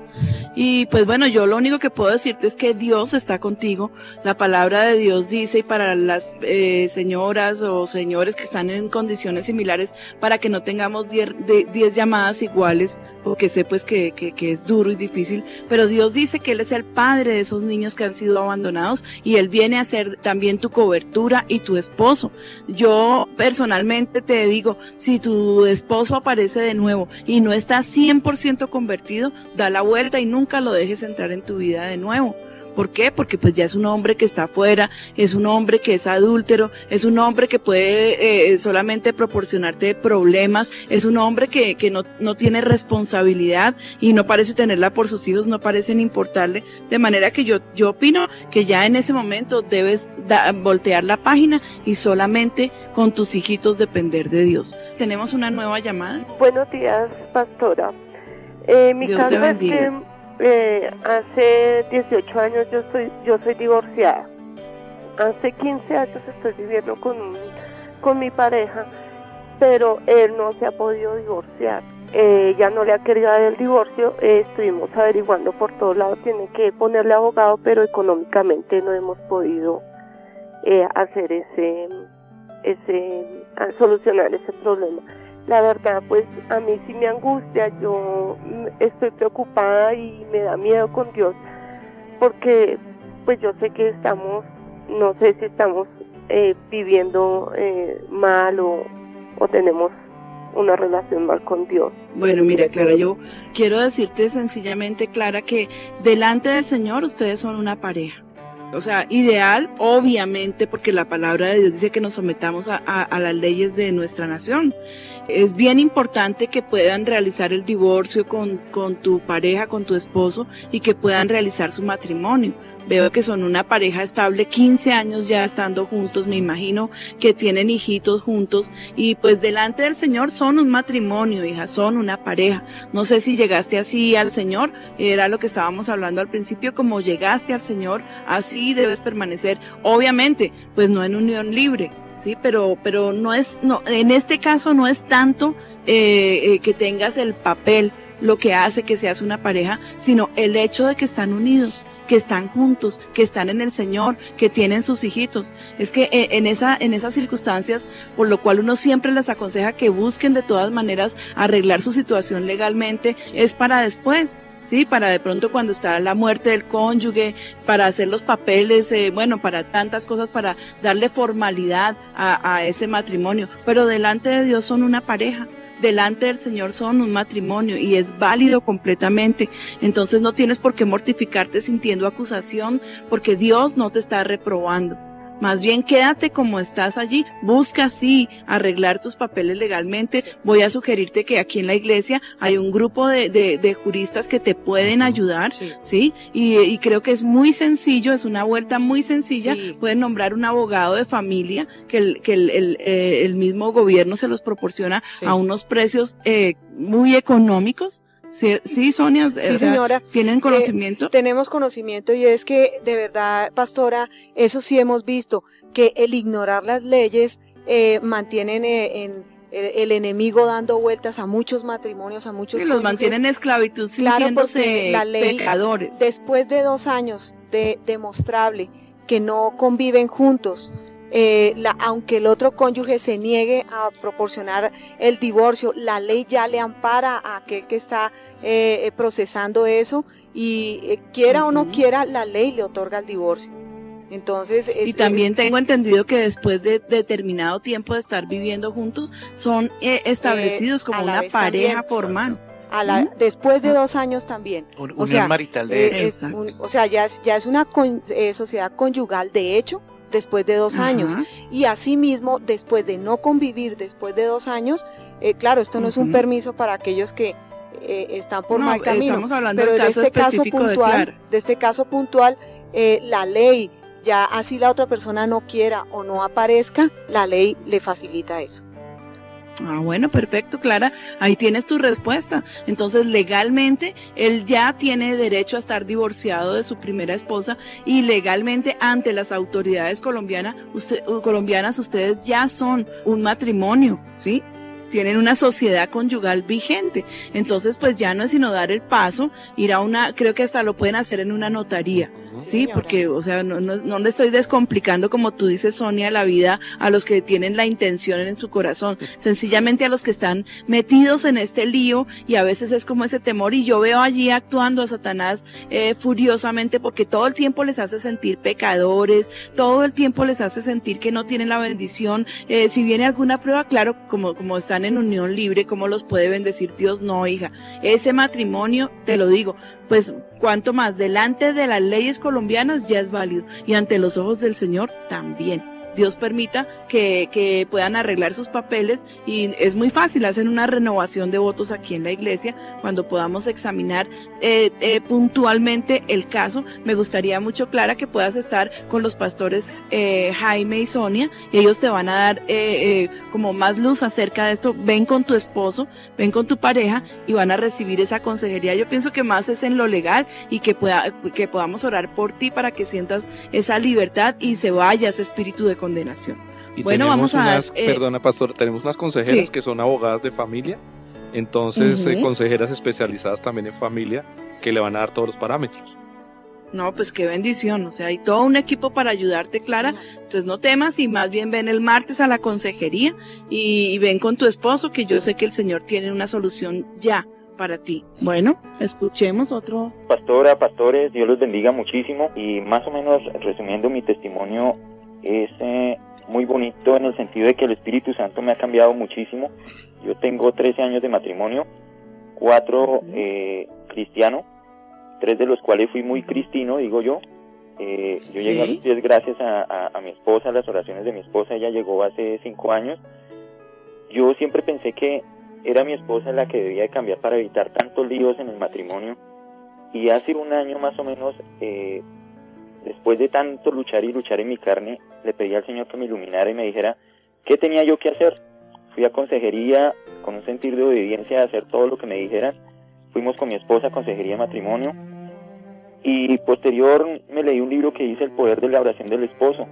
Y pues bueno yo lo único que puedo decirte es que Dios está contigo. La palabra de Dios dice y para las eh, señoras o señores que están en condiciones similares para que no tengamos 10 de- 10 llamadas iguales porque sé pues que, que, que es duro y difícil. Pero Dios dice que Él es el padre de esos niños que han sido abandonados y Él viene a ser también tu cobertura y tu esposo. Yo personalmente te digo, si tu esposo aparece de nuevo y no está 100% convertido, da la vuelta y nunca lo dejes entrar en tu vida de nuevo. ¿Por qué? Porque pues ya es un hombre que está afuera, es un hombre que es adúltero, es un hombre que puede eh, solamente proporcionarte problemas, es un hombre que, que no, no tiene responsabilidad y no parece tenerla por sus hijos, no parecen importarle. De manera que yo, yo opino que ya en ese momento debes da- voltear la página y solamente con tus hijitos depender de Dios. Tenemos una nueva llamada. Buenos días, pastora. Eh, mi Dios te caso es que bendiga. Eh, hace 18 años yo soy, yo soy divorciada. Hace 15 años estoy viviendo con, con mi pareja, pero él no se ha podido divorciar. Eh, ella no le ha querido dar el divorcio, eh, estuvimos averiguando por todos lados, tiene que ponerle abogado, pero económicamente no hemos podido eh, hacer ese, ese, solucionar ese problema la verdad pues a mí sí me angustia, yo estoy preocupada y me da miedo con Dios porque pues yo sé que estamos, no sé si estamos eh, viviendo eh, mal o, o tenemos una relación mal con Dios. Bueno, mira, Clara, yo quiero decirte sencillamente, Clara, que delante del Señor ustedes son una pareja. O sea, ideal, obviamente, porque la palabra de Dios dice que nos sometamos a las leyes de nuestra nación. Es bien importante que puedan realizar el divorcio con, con tu pareja, con tu esposo, y que puedan realizar su matrimonio. Veo que son una pareja estable, 15 años ya estando juntos, me imagino que tienen hijitos juntos, y pues delante del Señor son un matrimonio, hija, son una pareja. No sé si llegaste así al Señor, era lo que estábamos hablando al principio, como llegaste al Señor, así debes permanecer. Obviamente, pues no en unión libre, sí, pero, pero no es, no, en este caso no es tanto eh, eh, que tengas el papel lo que hace que seas una pareja, sino el hecho de que están unidos que están juntos, que están en el Señor, que tienen sus hijitos. Es que eh, en esa, en esas circunstancias, por lo cual uno siempre les aconseja que busquen de todas maneras arreglar su situación legalmente, es para después. Sí, para de pronto cuando está la muerte del cónyuge, para hacer los papeles, eh, bueno, para tantas cosas, para darle formalidad a, a ese matrimonio. Pero delante de Dios son una pareja delante del Señor son un matrimonio y es válido completamente. Entonces no tienes por qué mortificarte sintiendo acusación porque Dios no te está reprobando. Más bien quédate como estás allí, busca sí arreglar tus papeles legalmente. Voy a sugerirte que aquí en la iglesia hay un grupo de, de, de juristas que te pueden ayudar, Sí. ¿sí? Y, y creo que es muy sencillo, es una vuelta muy sencilla. Sí. Pueden nombrar un abogado de familia que el, que el, el, eh, el mismo gobierno se los proporciona Sí. a unos precios eh, muy económicos. Sí, sí Sonia, Sí, señora. ¿tienen conocimiento? Tenemos conocimiento y es que de verdad, pastora, eso sí hemos visto, que el ignorar las leyes eh, mantienen eh, en el, el enemigo dando vueltas a muchos matrimonios, a muchos Sí, los cónyuges. mantienen en esclavitud Claro, sintiéndose porque la ley- pecadores. Después de dos años de demostrable que no conviven juntos, eh, la- aunque el otro cónyuge se niegue a proporcionar el divorcio, la ley ya le ampara a aquel que está eh, eh, procesando eso y eh, quiera o no quiera, la ley le otorga el divorcio. Entonces, es- Y también tengo entendido que después de determinado tiempo de estar viviendo juntos, son eh, establecidos a como una pareja también. formal. a la- ¿Mm? después de dos años también. Un- O unión sea, marital de Eh, hecho. es Exacto. un- o sea, ya es, ya es una con- eh, sociedad conyugal de hecho después de dos años. Y asimismo, después de no convivir después de dos años, eh, claro, esto no es un permiso para aquellos que eh, están por No, mal camino. Estamos hablando Pero del de este caso de puntual, Clara. de este caso puntual, eh, la ley, ya así la otra persona no quiera o no aparezca, la ley le facilita eso. Ah, bueno, perfecto, Clara. Ahí tienes tu respuesta. Entonces, legalmente, él ya tiene derecho a estar divorciado de su primera esposa y legalmente ante las autoridades colombianas, usted- colombinas, ustedes ya son un matrimonio, ¿sí? Tienen una sociedad conyugal vigente. Entonces, pues ya no es sino dar el paso, ir a una, creo que hasta lo pueden hacer en una notaría. Sí, porque, o sea, no, no, no le estoy descomplicando, como tú dices, Sonia, la vida a los que tienen la intención en su corazón, sencillamente a los que están metidos en este lío y a veces es como ese temor. Y yo veo allí actuando a Satanás eh, furiosamente porque todo el tiempo les hace sentir pecadores, todo el tiempo les hace sentir que no tienen la bendición, eh, si viene alguna prueba, claro, como, como están en unión libre, ¿cómo los puede bendecir Dios? No, hija, ese matrimonio, te lo digo, pues cuanto más delante de las leyes colombianas ya es válido y ante los ojos del Señor también. Dios permita que, que puedan arreglar sus papeles y es muy fácil, hacen una renovación de votos aquí en la iglesia cuando podamos examinar eh, eh, puntualmente el caso. Me gustaría mucho, Clara, que puedas estar con los pastores eh, Jaime y Sonia y ellos te van a dar eh, eh, como más luz acerca de esto. Ven con tu esposo, ven con tu pareja y van a recibir esa consejería. Yo pienso que más es en lo legal y que, pueda, que podamos orar por ti para que sientas esa libertad y se vaya ese espíritu de condenación. Y Bueno, vamos a unas, eh, perdona pastor, tenemos unas consejeras Sí. que son abogadas de familia, entonces eh, consejeras especializadas también en familia que le van a dar todos los parámetros. No, pues qué bendición, o sea, hay todo un equipo para ayudarte, Clara. Entonces no temas y más bien ven el martes a la consejería y, y ven con tu esposo, que yo sé que el Señor tiene una solución ya para ti. Bueno, escuchemos otro. Pastora, pastores, Dios los bendiga muchísimo y más o menos resumiendo mi testimonio es eh, muy bonito en el sentido de que el Espíritu Santo me ha cambiado muchísimo. Yo tengo 13 años de matrimonio, cuatro eh, cristianos, tres de los cuales fui muy cristino, digo yo. Eh, yo Sí. llegué a los pies gracias a, a- a mi esposa, a las oraciones de mi esposa, ella llegó hace cinco años. Yo siempre pensé que era mi esposa la que debía de cambiar para evitar tantos líos en el matrimonio. Y hace un año más o menos, eh, después de tanto luchar y luchar en mi carne, le pedí al Señor que me iluminara y me dijera qué tenía yo que hacer. Fui a consejería con un sentir de obediencia de hacer todo lo que me dijeran. Fuimos con mi esposa a consejería de matrimonio. Y posterior me leí un libro que dice El poder de la oración del esposo.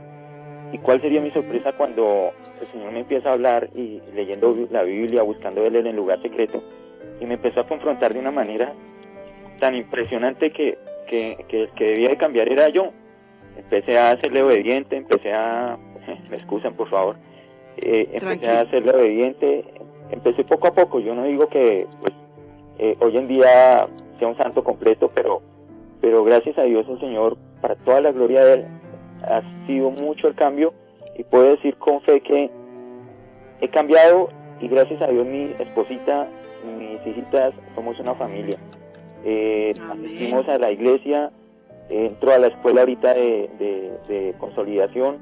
¿Y cuál sería mi sorpresa cuando el Señor me empieza a hablar y leyendo la Biblia, buscando él en el lugar secreto, y me empezó a confrontar de una manera tan impresionante que, que, que el que debía de cambiar era yo. Empecé a hacerle obediente, empecé a... Me excusan, por favor. Eh, empecé Tranquilo. a hacerle obediente, empecé poco a poco. Yo no digo que pues, eh, hoy en día sea un santo completo, pero, pero gracias a Dios el Señor, para toda la gloria de Él, ha sido mucho el cambio y puedo decir con fe que he cambiado y gracias a Dios mi esposita mis hijitas somos una familia. Eh, asistimos a la iglesia, entro a la escuela ahorita de, de- de consolidación.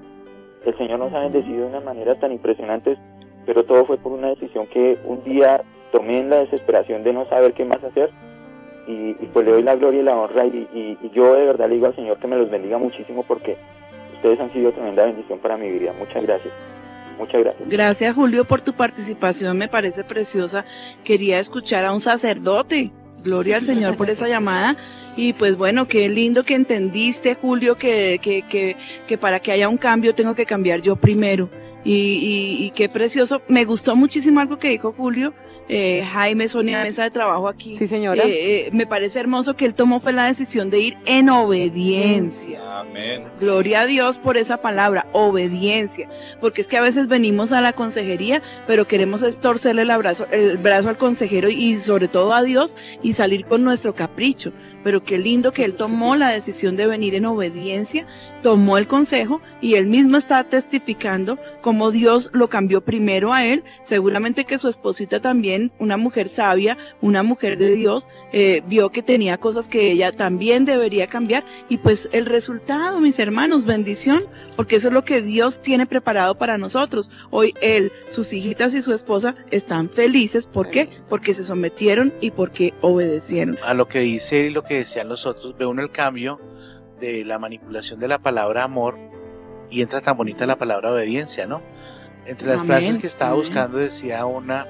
El Señor nos ha bendecido de una manera tan impresionante, pero todo fue por una decisión que un día tomé en la desesperación de no saber qué más hacer y, y pues le doy la gloria y la honra y, y- y yo de verdad le digo al Señor que me los bendiga muchísimo porque ustedes han sido tremenda bendición para mi vida. Muchas gracias. Muchas gracias. Gracias, Julio, por tu participación, me parece preciosa. Quería escuchar a un sacerdote. Gloria al Señor por esa llamada. Y pues bueno, qué lindo que entendiste, Julio, que, que, que, que para que haya un cambio tengo que cambiar yo primero. Y, y, y qué precioso. Me gustó muchísimo algo que dijo Julio, eh, Jaime, Sonia, mesa de trabajo aquí. Sí, señora. Eh, eh, me parece hermoso que él tomó fue la decisión de ir en obediencia. Amén. Gloria a Dios por esa palabra, obediencia. Porque es que a veces venimos a la consejería, pero queremos es torcerle el brazo, el brazo al consejero y sobre todo a Dios y salir con nuestro capricho. Pero qué lindo que él tomó la decisión de venir en obediencia, tomó el consejo y él mismo está testificando cómo Dios lo cambió primero a él. Seguramente que su esposita también, una mujer sabia, una mujer de Dios, eh, vio que tenía cosas que ella también debería cambiar y pues el resultado, mis hermanos, bendición, porque eso es lo que Dios tiene preparado para nosotros. Hoy él, sus hijitas y su esposa están felices. ¿Por qué? Porque se sometieron y porque obedecieron. A lo que dice y lo que decían los otros, ve uno el cambio de la manipulación de la palabra amor y entra tan bonita la palabra obediencia, ¿no? Entre las Amén, frases que estaba amén. buscando decía una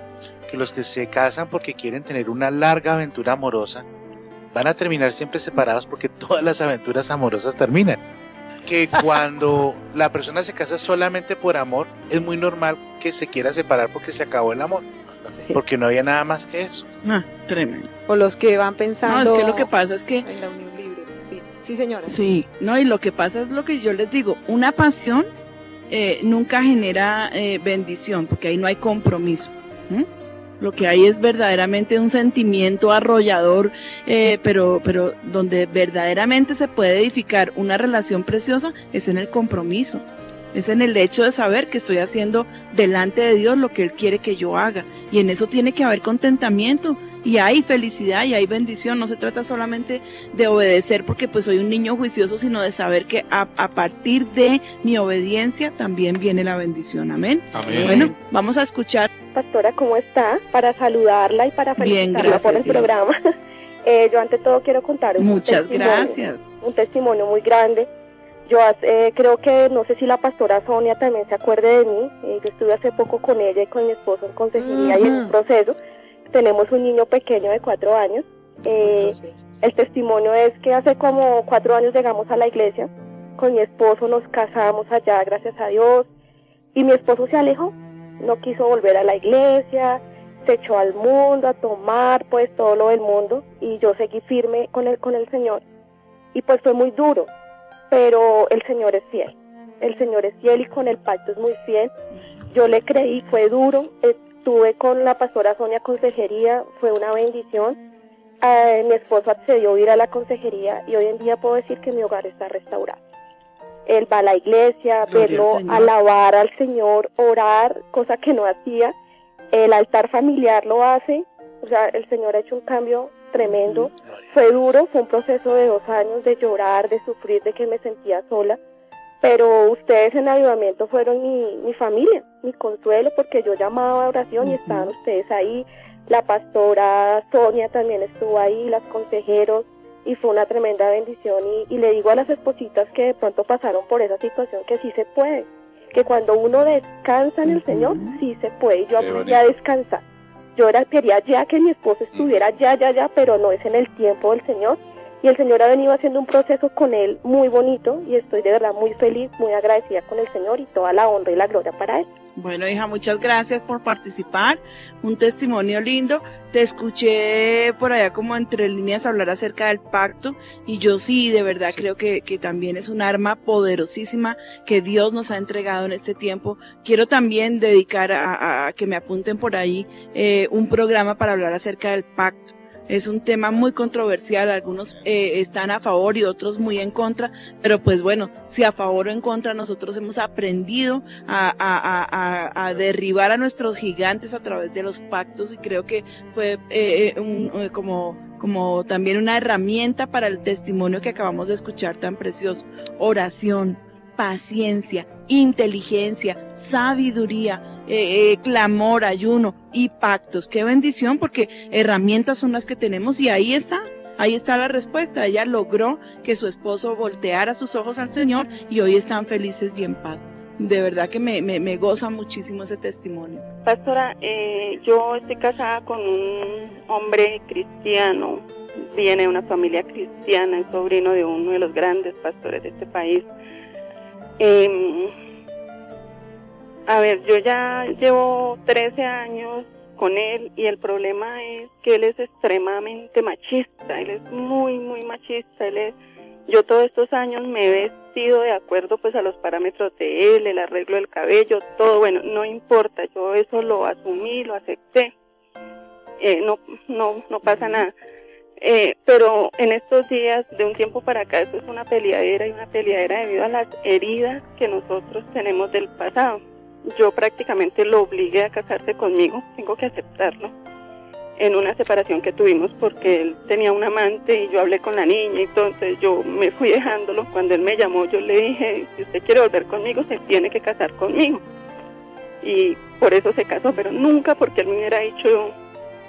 que los que se casan porque quieren tener una larga aventura amorosa van a terminar siempre separados porque todas las aventuras amorosas terminan. Que cuando la persona se casa solamente por amor, es muy normal que se quiera separar porque se acabó el amor, porque no había nada más que eso. Ah, tremendo. O los que van pensando No, es que lo que pasa es que en la unión libre. Sí, sí señora. Sí, no, y lo que pasa es lo que yo les digo, una pasión eh, nunca genera eh, bendición, porque ahí no hay compromiso. ¿m? Lo que hay es verdaderamente un sentimiento arrollador, eh, pero, pero donde verdaderamente se puede edificar una relación preciosa es en el compromiso. Es en el hecho de saber que estoy haciendo delante de Dios lo que Él quiere que yo haga. Y en eso tiene que haber contentamiento. Y hay felicidad y hay bendición. No se trata solamente de obedecer porque pues soy un niño juicioso, sino de saber que a, a partir de mi obediencia también viene la bendición. Amén. Amén. Bueno, vamos a escuchar. Pastora, ¿cómo está? Para saludarla y para Bien, felicitarla por el sí. programa. Eh, yo ante todo quiero contar un Muchas gracias. un testimonio muy grande. Yo eh, creo que, no sé si la pastora Sonia también se acuerde de mí. Eh, yo estuve hace poco con ella y con mi esposo en consejería y en un proceso. Tenemos un niño pequeño de cuatro años. Eh, el testimonio es que hace como cuatro años llegamos a la iglesia. Con mi esposo nos casamos allá, gracias a Dios. Y mi esposo se alejó. No quiso volver a la iglesia. Se echó al mundo a tomar, pues todo lo del mundo. Y yo seguí firme con el, con el Señor. Y pues fue muy duro. Pero el Señor es fiel. El Señor es fiel y con el pacto es muy fiel. Yo le creí, fue duro. Estuve con la pastora Sonia Consejería, fue una bendición. Eh, mi esposo accedió a ir a la consejería y hoy en día puedo decir que mi hogar está restaurado. Él va a la iglesia, al verlo, Señor. alabar al Señor, orar, cosa que no hacía. El altar familiar lo hace. O sea, el Señor ha hecho un cambio tremendo. Fue duro, fue un proceso de dos años de llorar, de sufrir, de que me sentía sola. Pero ustedes en avivamiento fueron mi, mi familia, mi consuelo, porque yo llamaba a oración y estaban ustedes ahí. La pastora Sonia también estuvo ahí, las consejeros, y fue una tremenda bendición. Y, y le digo a las espositas que de pronto pasaron por esa situación que sí se puede, que cuando uno descansa en el. Señor, sí se puede. Y Yo aprendí a descansar. Yo era, quería ya que mi esposo estuviera ya, ya, ya, pero no es en el tiempo del Señor. Y el Señor ha venido haciendo un proceso con él muy bonito y estoy de verdad muy feliz, muy agradecida con el Señor y toda la honra y la gloria para él. Bueno, hija, muchas gracias por participar. Un testimonio lindo. Te escuché por allá como entre líneas hablar acerca del pacto y yo sí, de verdad creo que, que también es un arma poderosísima que Dios nos ha entregado en este tiempo. Quiero también dedicar a, a- a que me apunten por ahí eh, un programa para hablar acerca del pacto. Es un tema muy controversial, algunos eh, están a favor y otros muy en contra, pero pues bueno, si a favor o en contra nosotros hemos aprendido a, a- a- a- derribar a nuestros gigantes a través de los pactos y creo que fue eh, eh, un- eh, como, como también una herramienta para el testimonio que acabamos de escuchar tan precioso. Oración, paciencia, inteligencia, sabiduría, eh, eh, clamor, ayuno y pactos. Qué bendición porque herramientas son las que tenemos y ahí está. Ahí está la respuesta. Ella logró que su esposo volteara sus ojos al Señor y hoy están felices y en paz. De verdad que me, me, me goza muchísimo ese testimonio. Pastora, eh, yo estoy casada con un hombre cristiano, viene de una familia cristiana, es sobrino de uno de los grandes pastores de este país. Eh, a ver, yo ya llevo 13 años con él y el problema es que él es extremadamente machista, él es muy, muy machista, él es, yo todos estos años me he vestido de acuerdo pues a los parámetros de él, el arreglo del cabello, todo, bueno, no importa, yo eso lo asumí, lo acepté, eh, no, no, no pasa nada. Eh, pero en estos días, de un tiempo para acá, eso es una peleadera y una peleadera debido a las heridas que nosotros tenemos del pasado. Yo prácticamente lo obligué a casarse conmigo, tengo que aceptarlo, en una separación que tuvimos porque él tenía un amante y yo hablé con la niña entonces yo me fui dejándolo. Cuando él me llamó, yo le dije, si usted quiere volver conmigo, se tiene que casar conmigo. Y por eso se casó, pero nunca porque él me hubiera dicho,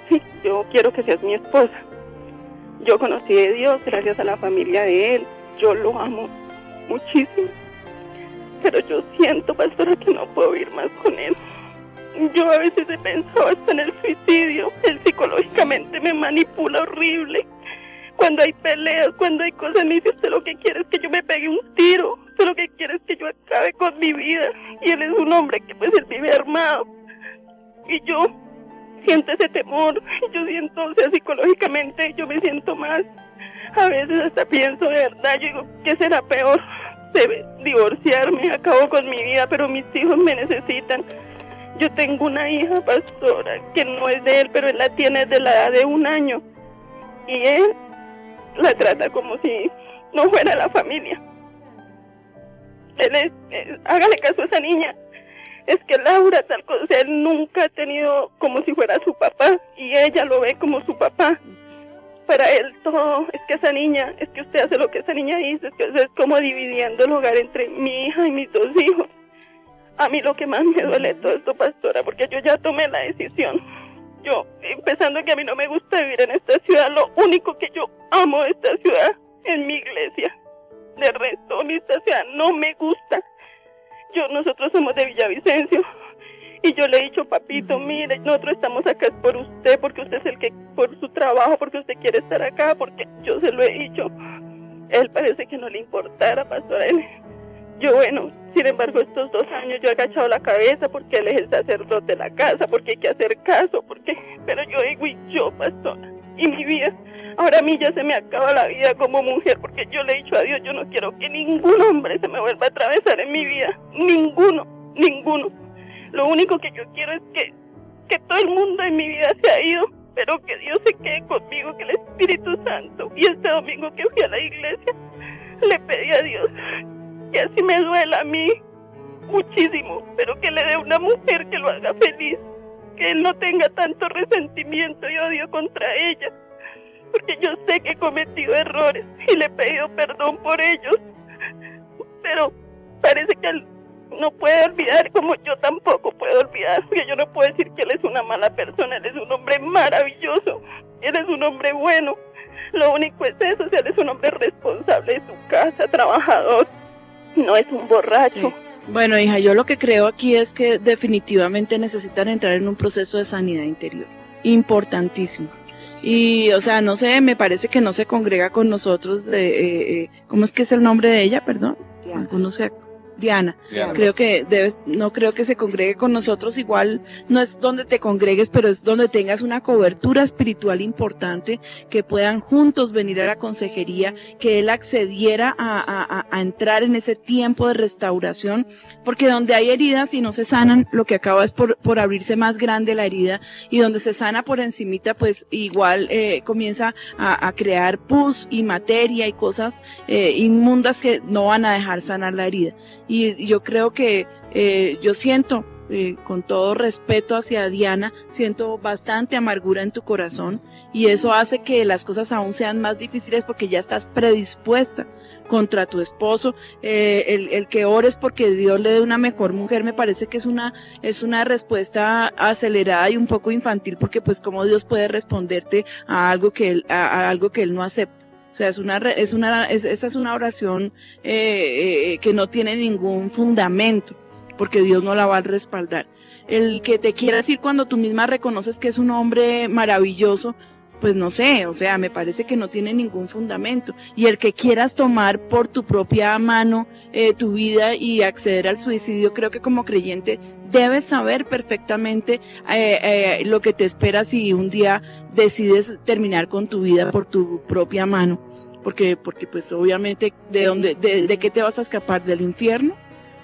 sí, yo quiero que seas mi esposa. Yo conocí de Dios gracias a la familia de él. Yo lo amo muchísimo. Pero yo siento, pastora, que no puedo ir más con él. Yo a veces he pensado hasta en el suicidio. Él psicológicamente me manipula horrible. Cuando hay peleas, cuando hay cosas, me dice, usted lo que quiere es que yo me pegue un tiro. Usted lo que quiere es que yo acabe con mi vida. Y él es un hombre que pues él vive armado. Y yo siento ese temor, yo siento, o sea, psicológicamente yo me siento más. A veces hasta pienso de verdad, yo digo, ¿qué será peor? Debe divorciarme, acabo con mi vida, pero mis hijos me necesitan. Yo tengo una hija pastora que no es de él, pero él la tiene de la edad de un año. Y él la trata como si no fuera la familia. Él es, hágale caso a esa niña es que Laura tal cosa, él nunca ha tenido como si fuera su papá y ella lo ve como su papá. Para él todo, es que esa niña, es que usted hace lo que esa niña dice, es que es como dividiendo el hogar entre mi hija y mis dos hijos. A mí lo que más me duele todo esto, pastora, porque yo ya tomé la decisión. Yo, empezando que a mí no me gusta vivir en esta ciudad, lo único que yo amo de esta ciudad es mi iglesia. De resto, mi ciudad no me gusta yo nosotros somos de Villavicencio y yo le he dicho papito mire nosotros estamos acá por usted porque usted es el que por su trabajo porque usted quiere estar acá porque yo se lo he dicho él parece que no le importara pastor él yo bueno sin embargo estos dos años yo he agachado la cabeza porque él es el sacerdote de la casa porque hay que hacer caso porque pero yo digo y yo pastor y mi vida Ahora a mí ya se me acaba la vida como mujer porque yo le he dicho a Dios, yo no quiero que ningún hombre se me vuelva a atravesar en mi vida. Ninguno, ninguno. Lo único que yo quiero es que, que todo el mundo en mi vida se ha ido, pero que Dios se quede conmigo, que el Espíritu Santo. Y este domingo que fui a la iglesia, le pedí a Dios que así me duela a mí muchísimo, pero que le dé una mujer que lo haga feliz, que él no tenga tanto resentimiento y odio contra ella porque yo sé que he cometido errores y le he pedido perdón por ellos. Pero parece que él no puede olvidar como yo tampoco puedo olvidar, porque yo no puedo decir que él es una mala persona, él es un hombre maravilloso, él es un hombre bueno. Lo único es eso, él es un hombre responsable de su casa, trabajador, no es un borracho. Bueno, hija, yo lo que creo aquí es que definitivamente necesitan entrar en un proceso de sanidad interior, importantísimo. Y, o sea, no sé, me parece que no se congrega con nosotros de, eh, eh, ¿cómo es que es el nombre de ella, perdón? Algunos se Diana. Diana. Creo que debes, no creo que se congregue con nosotros igual, no es donde te congregues, pero es donde tengas una cobertura espiritual importante, que puedan juntos venir a la consejería, que él accediera a, a- a- a entrar en ese tiempo de restauración, porque donde hay heridas y no se sanan, lo que acaba es por, por abrirse más grande la herida, y donde se sana por encimita, pues igual eh, comienza a, a crear pus y materia y cosas eh, inmundas que no van a dejar sanar la herida. Y yo creo que eh, yo siento, eh, con todo respeto hacia Diana, siento bastante amargura en tu corazón y eso hace que las cosas aún sean más difíciles porque ya estás predispuesta contra tu esposo, eh, el, el que ores porque Dios le dé una mejor mujer me parece que es una, es una respuesta acelerada y un poco infantil porque pues como Dios puede responderte a algo que él, a, a algo que él no acepta. O sea, es una, es una, es, esta es una oración eh, eh, que no tiene ningún fundamento, porque Dios no la va a respaldar. El que te quieras ir cuando tú misma reconoces que es un hombre maravilloso, pues no sé, o sea, me parece que no tiene ningún fundamento. Y el que quieras tomar por tu propia mano eh, tu vida y acceder al suicidio, creo que como creyente debes saber perfectamente eh, eh, lo que te espera si un día decides terminar con tu vida por tu propia mano. Porque, porque pues obviamente, ¿de dónde, de, de qué te vas a escapar? ¿Del infierno?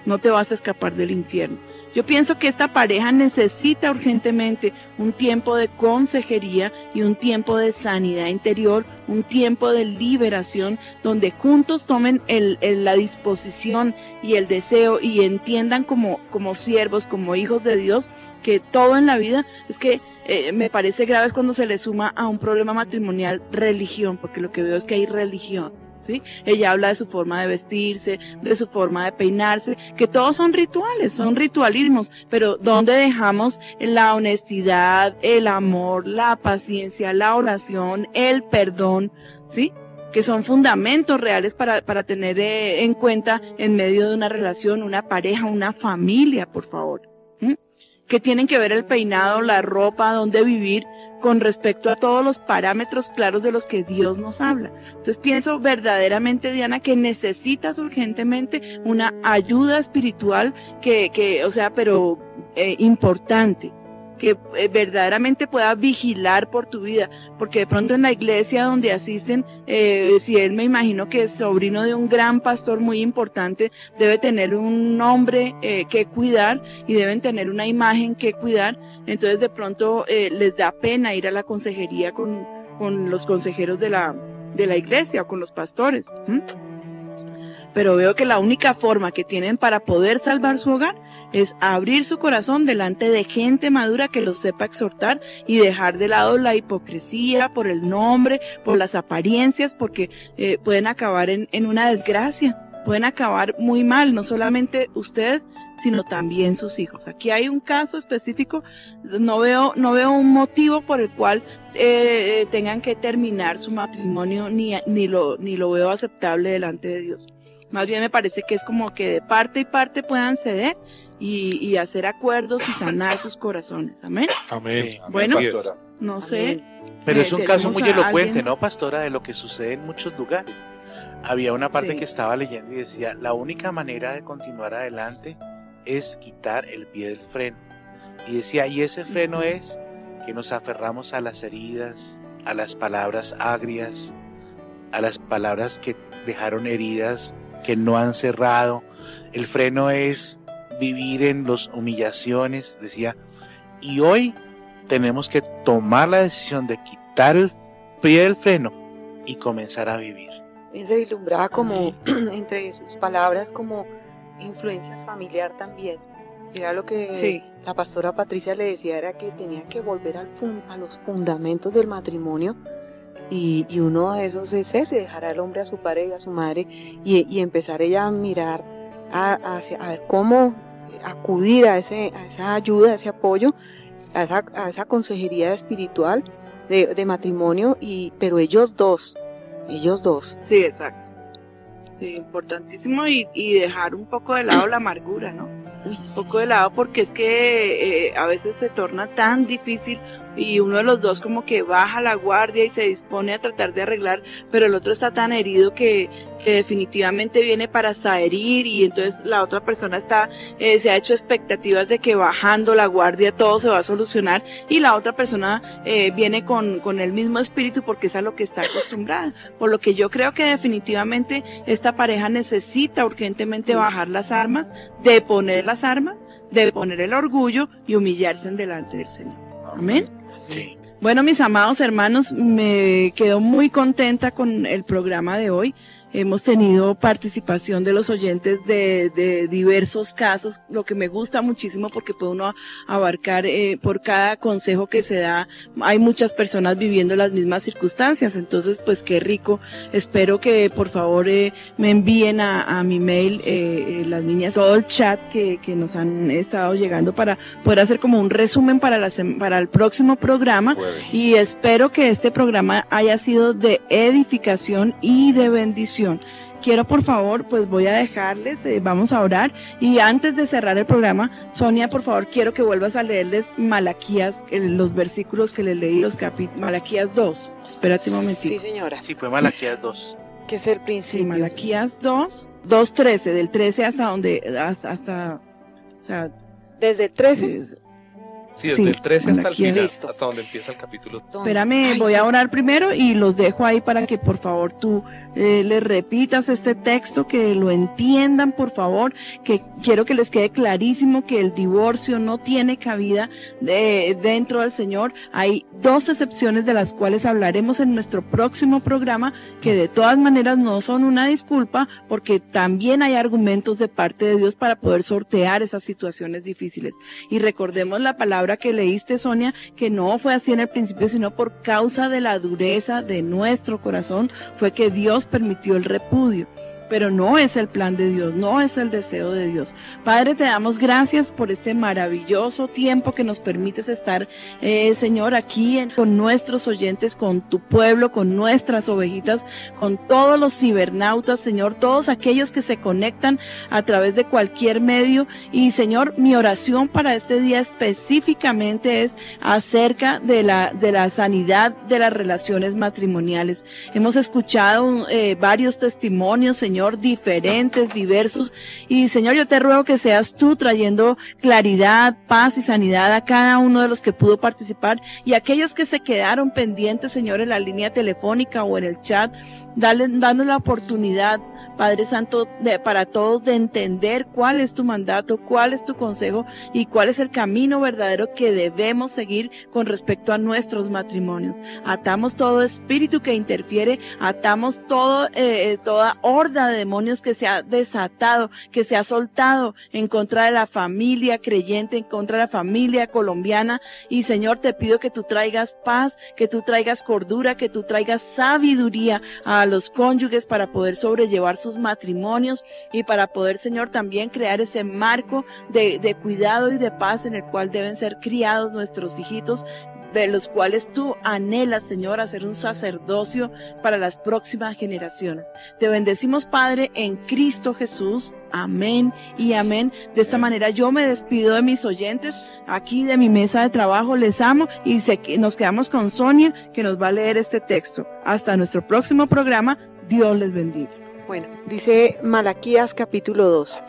No te vas a escapar del infierno. Yo pienso que esta pareja necesita urgentemente un tiempo de consejería y un tiempo de sanidad interior, un tiempo de liberación, donde juntos tomen el, el- la disposición y el deseo y entiendan como, como siervos, como hijos de Dios, que todo en la vida es que eh, me parece grave es cuando se le suma a un problema matrimonial religión, porque lo que veo es que hay religión. ¿Sí? Ella habla de su forma de vestirse, de su forma de peinarse, que todos son rituales, son ritualismos, pero ¿dónde dejamos la honestidad, el amor, la paciencia, la oración, el perdón, ¿sí? Que son fundamentos reales para, para tener eh, en cuenta en medio de una relación, una pareja, una familia, por favor. Que tienen que ver el peinado, la ropa, dónde vivir, con respecto a todos los parámetros claros de los que Dios nos habla. Entonces pienso verdaderamente, Diana, que necesitas urgentemente una ayuda espiritual que, que o sea, pero eh, importante que eh, verdaderamente pueda vigilar por tu vida, porque de pronto en la iglesia donde asisten, eh, si él me imagino que es sobrino de un gran pastor muy importante, debe tener un nombre eh, que cuidar y deben tener una imagen que cuidar, entonces de pronto les da pena ir a la consejería con, con los consejeros de la, de la iglesia o con los pastores. pero veo que la única forma que tienen para poder salvar su hogar es abrir su corazón delante de gente madura que los sepa exhortar y dejar de lado la hipocresía por el nombre, por las apariencias, porque eh, pueden acabar en, en una desgracia, pueden acabar muy mal, no solamente ustedes, sino también sus hijos. Aquí hay un caso específico, no veo, no veo un motivo por el cual eh, tengan que terminar su matrimonio, ni, ni, lo, ni lo veo aceptable delante de Dios. Más bien me parece que es como que de parte y parte puedan ceder y, y hacer acuerdos y sanar sus corazones. Amén. Amén. Sí. Bueno, Así es. no sé. Pero es un caso muy a elocuente, alguien- ¿no, pastora? De lo que sucede en muchos lugares. Había una parte Sí. que estaba leyendo y decía, la única manera de continuar adelante es quitar el pie del freno. Y decía, y ese freno es que nos aferramos a las heridas, a las palabras agrias, a las palabras que dejaron heridas, que no han cerrado. El freno es vivir en las humillaciones, decía. Y hoy tenemos que tomar la decisión de quitar el pie del freno y comenzar a vivir. Él se vislumbraba como entre sus palabras como influencia familiar también. Era lo que Sí. la pastora Patricia le decía, era que tenía que volver al fun- a los fundamentos del matrimonio y, y uno de esos es ese, dejar al hombre a su padre y a su madre y, y empezar ella a mirar a, ver cómo acudir a, ese, a esa ayuda, a ese apoyo, a esa, a esa consejería espiritual de, de matrimonio, y, pero ellos dos, ellos dos. Sí, exacto. Sí, importantísimo y, y dejar un poco de lado la amargura, ¿no? Uy, Un poco de lado porque es que eh, a veces se torna tan difícil y uno de los dos como que baja la guardia y se dispone a tratar de arreglar, pero el otro está tan herido que, que definitivamente viene para herir y entonces la otra persona está, eh, se ha hecho expectativas de que bajando la guardia todo se va a solucionar y la otra persona eh, viene con, con el mismo espíritu porque es a lo que está acostumbrada. Por lo que yo creo que definitivamente esta pareja necesita urgentemente bajar las armas, de poner las armas, de poner el orgullo y humillarse en delante del Señor. Amén. Bueno, mis amados hermanos, me quedo muy contenta con el programa de hoy. Hemos tenido participación de los oyentes de, de diversos casos, lo que me gusta muchísimo porque puede uno abarcar eh, por cada consejo que se da. Hay muchas personas viviendo las mismas circunstancias, entonces pues qué rico. Espero que por favor eh, me envíen a, a mi mail eh, las niñas todo el chat que, que nos han estado llegando para poder hacer como un resumen para, la, para el próximo programa y espero que este programa haya sido de edificación y de bendición. Quiero por favor, pues voy a dejarles, eh, vamos a orar y antes de cerrar el programa, Sonia, por favor, quiero que vuelvas a leerles Malaquías, los versículos que les leí, los capítulos, Malaquías 2. Espérate un momentito. Sí, señora. Sí, fue Malaquías 2. Que es el Sí, principio. Malaquías 2, 2.13, del 13 hasta donde, hasta, hasta o sea, Desde el 13. es- Sí, desde Sí, el 13 hasta el final, listo. hasta donde empieza el capítulo. Espérame, Ay, voy sí. a orar primero y los dejo ahí para que por favor tú eh, les repitas este texto, que lo entiendan por favor, que quiero que les quede clarísimo que el divorcio no tiene cabida de- dentro del Señor. Hay dos excepciones de las cuales hablaremos en nuestro próximo programa, que de todas maneras no son una disculpa, porque también hay argumentos de parte de Dios para poder sortear esas situaciones difíciles. Y recordemos la palabra que leíste, Sonia, que no fue así en el principio, sino por causa de la dureza de nuestro corazón, fue que Dios permitió el repudio. Pero no es el plan de Dios, no es el deseo de Dios. Padre, te damos gracias por este maravilloso tiempo que nos permites estar, eh, Señor, aquí en- con nuestros oyentes, con tu pueblo, con nuestras ovejitas, con todos los cibernautas, Señor, todos aquellos que se conectan a través de cualquier medio. Y, Señor, mi oración para este día específicamente es acerca de la, de la sanidad de las relaciones matrimoniales. Hemos escuchado eh, varios testimonios, Señor, diferentes, diversos. Y Señor, yo te ruego que seas tú trayendo claridad, paz y sanidad a cada uno de los que pudo participar y aquellos que se quedaron pendientes, Señor, en la línea telefónica o en el chat, dale, dando la oportunidad, Padre Santo, de, para todos de entender cuál es tu mandato, cuál es tu consejo y cuál es el camino verdadero que debemos seguir con respecto a nuestros matrimonios. Atamos todo espíritu que interfiere, atamos todo, eh, toda horda de demonios que se ha desatado, que se ha soltado en contra de la familia creyente, en contra de la familia colombiana. Y Señor, te pido que tú traigas paz, que tú traigas cordura, que tú traigas sabiduría a los cónyuges para poder sobrellevar sus matrimonios y para poder, Señor, también crear ese marco de, de cuidado y de paz en el cual deben ser criados nuestros hijitos de los cuales tú anhelas, Señor, hacer un sacerdocio para las próximas generaciones. Te bendecimos, Padre, en Cristo Jesús. Amén y amén. De esta manera yo me despido de mis oyentes aquí de mi mesa de trabajo. Les amo y se- nos quedamos con Sonia que nos va a leer este texto. Hasta nuestro próximo programa. Dios les bendiga. Bueno, dice Malaquías capítulo 2.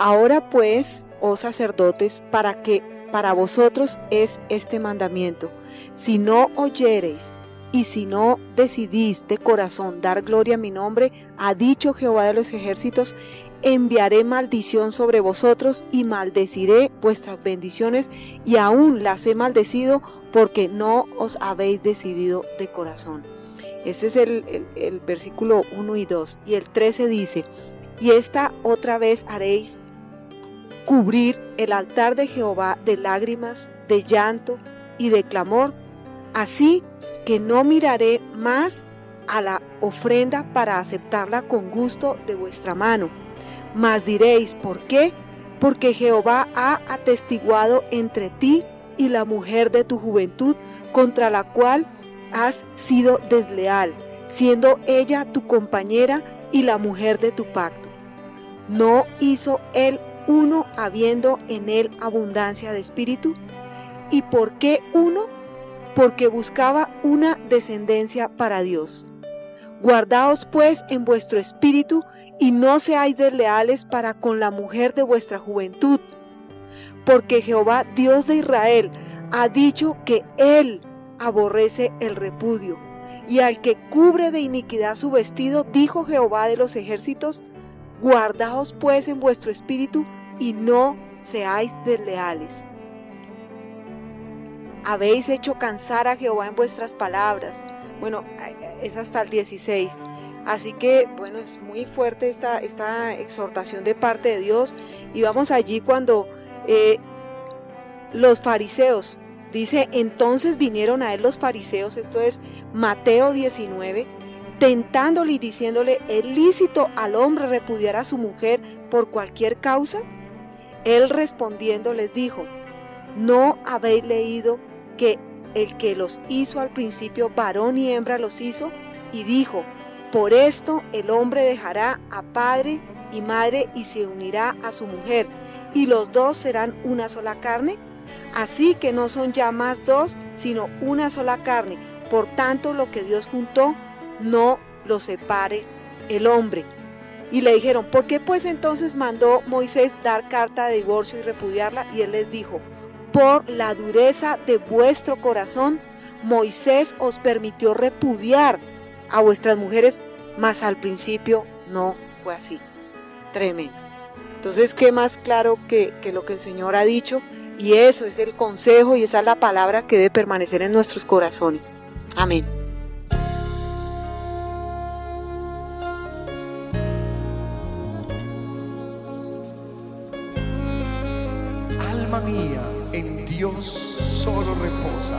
Ahora pues, oh sacerdotes, para que para vosotros es este mandamiento. Si no oyereis y si no decidís de corazón dar gloria a mi nombre, ha dicho Jehová de los ejércitos, enviaré maldición sobre vosotros y maldeciré vuestras bendiciones y aún las he maldecido porque no os habéis decidido de corazón. Ese es el, versículo 1 y 2. Y el 13 dice, y esta otra vez haréis cubrir el altar de Jehová de lágrimas, de llanto y de clamor, así que no miraré más a la ofrenda para aceptarla con gusto de vuestra mano. Mas diréis, ¿por qué? Porque Jehová ha atestiguado entre ti y la mujer de tu juventud, contra la cual has sido desleal, siendo ella tu compañera y la mujer de tu pacto. ¿No hizo él uno habiendo en él abundancia de espíritu? ¿Y por qué uno? Porque buscaba una descendencia para Dios. Guardaos pues en vuestro espíritu y no seáis desleales para con la mujer de vuestra juventud, porque Jehová Dios de Israel ha dicho que Él aborrece el repudio, y al que cubre de iniquidad su vestido, dijo Jehová de los ejércitos, guardaos pues en vuestro espíritu y no seáis desleales. Habéis hecho cansar a Jehová en vuestras palabras. Bueno, es hasta el 16. Así que, bueno, es muy fuerte esta, esta exhortación de parte de Dios. Y vamos allí cuando eh, los fariseos, dice, entonces vinieron a él los fariseos, esto es Mateo 19, tentándole y diciéndole, ¿es lícito al hombre repudiar a su mujer por cualquier causa? Él respondiendo les dijo, ¿no habéis leído que el que los hizo al principio, varón y hembra los hizo? Y dijo, Por esto el hombre dejará a padre y madre y se unirá a su mujer, y los dos serán una sola carne. Así que no son ya más dos, sino una sola carne. Por tanto, lo que Dios juntó, no lo separe el hombre. Y le dijeron, ¿por qué pues entonces mandó Moisés dar carta de divorcio y repudiarla? Y él les dijo, por la dureza de vuestro corazón, Moisés os permitió repudiar a vuestras mujeres, mas al principio no fue así. Tremendo. Entonces, ¿qué más claro que, que lo que el Señor ha dicho? Y eso es el consejo y esa es la palabra que debe permanecer en nuestros corazones. Amén. Alma mía, en Dios solo reposa,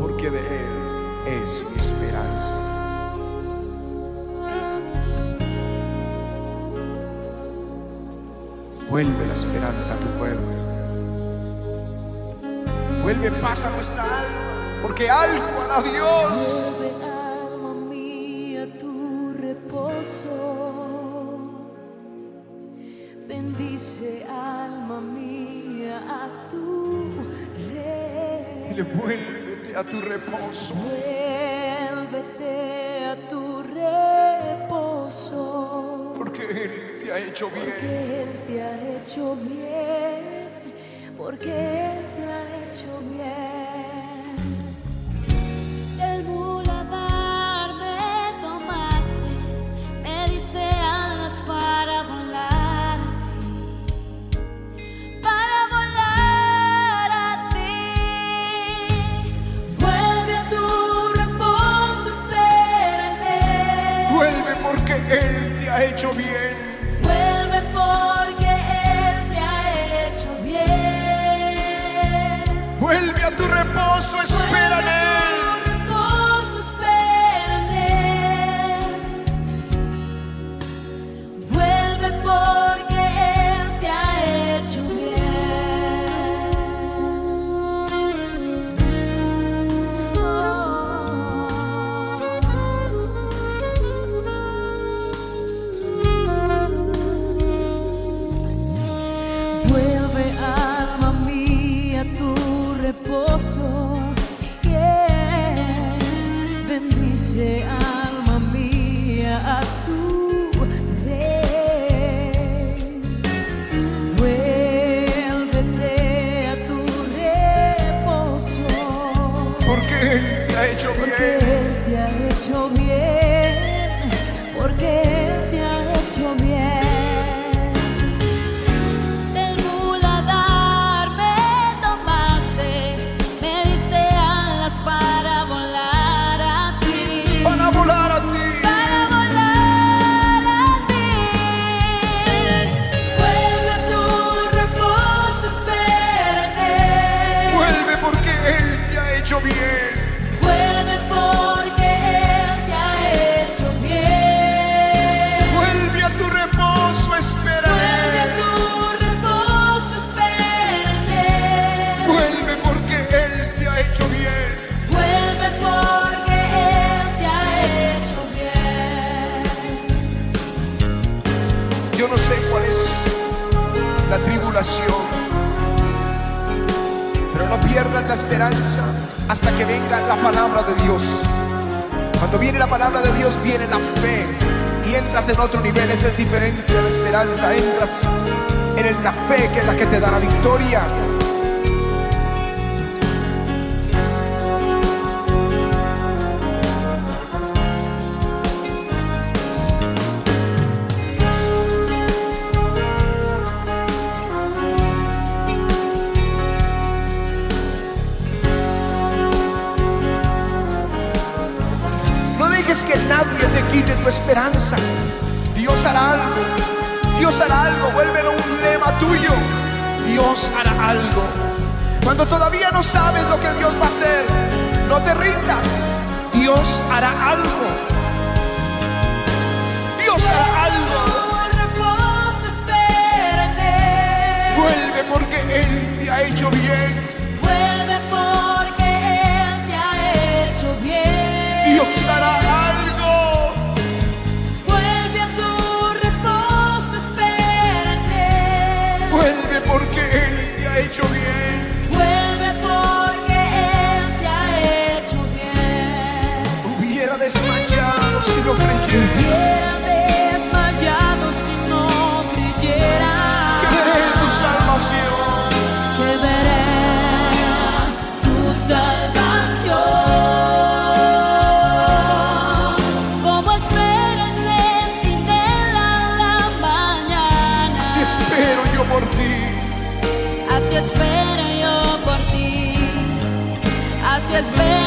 porque de Él es mi esperanza. Vuelve la esperanza a tu pueblo. Vuelve paz a nuestra alma, porque algo hará Dios. Vuelve, alma mía, tu reposo. Bendice, alma mía, a tu rey. Dile, vuélvete a tu reposo. Vuélvete a tu reposo. Porque Él te ha hecho bien. Porque Él te ha hecho bien. Porque Él te ha hecho bien. Del muladar me tomaste, me diste alas para volar a ti, para volar a ti. Vuelve a tu reposo, Él. Vuelve porque Él te ha hecho bien. Tu reposo, espera en quite tu esperanza. Dios hará algo. Dios hará algo. Vuélvelo un lema tuyo. Dios hará algo. Cuando todavía no sabes lo que Dios va a hacer, no te rindas. Dios hará algo. Dios hará algo. Vuelve porque Él te ha hecho bien. Vuelve porque Él te ha hecho bien. Dios hará algo. no creyera. desmayado si no creyera. Que veré tu salvación. Que veré tu salvación. Como espera el en la mañana. Así espero yo por ti. Así espero yo por ti. Así espero.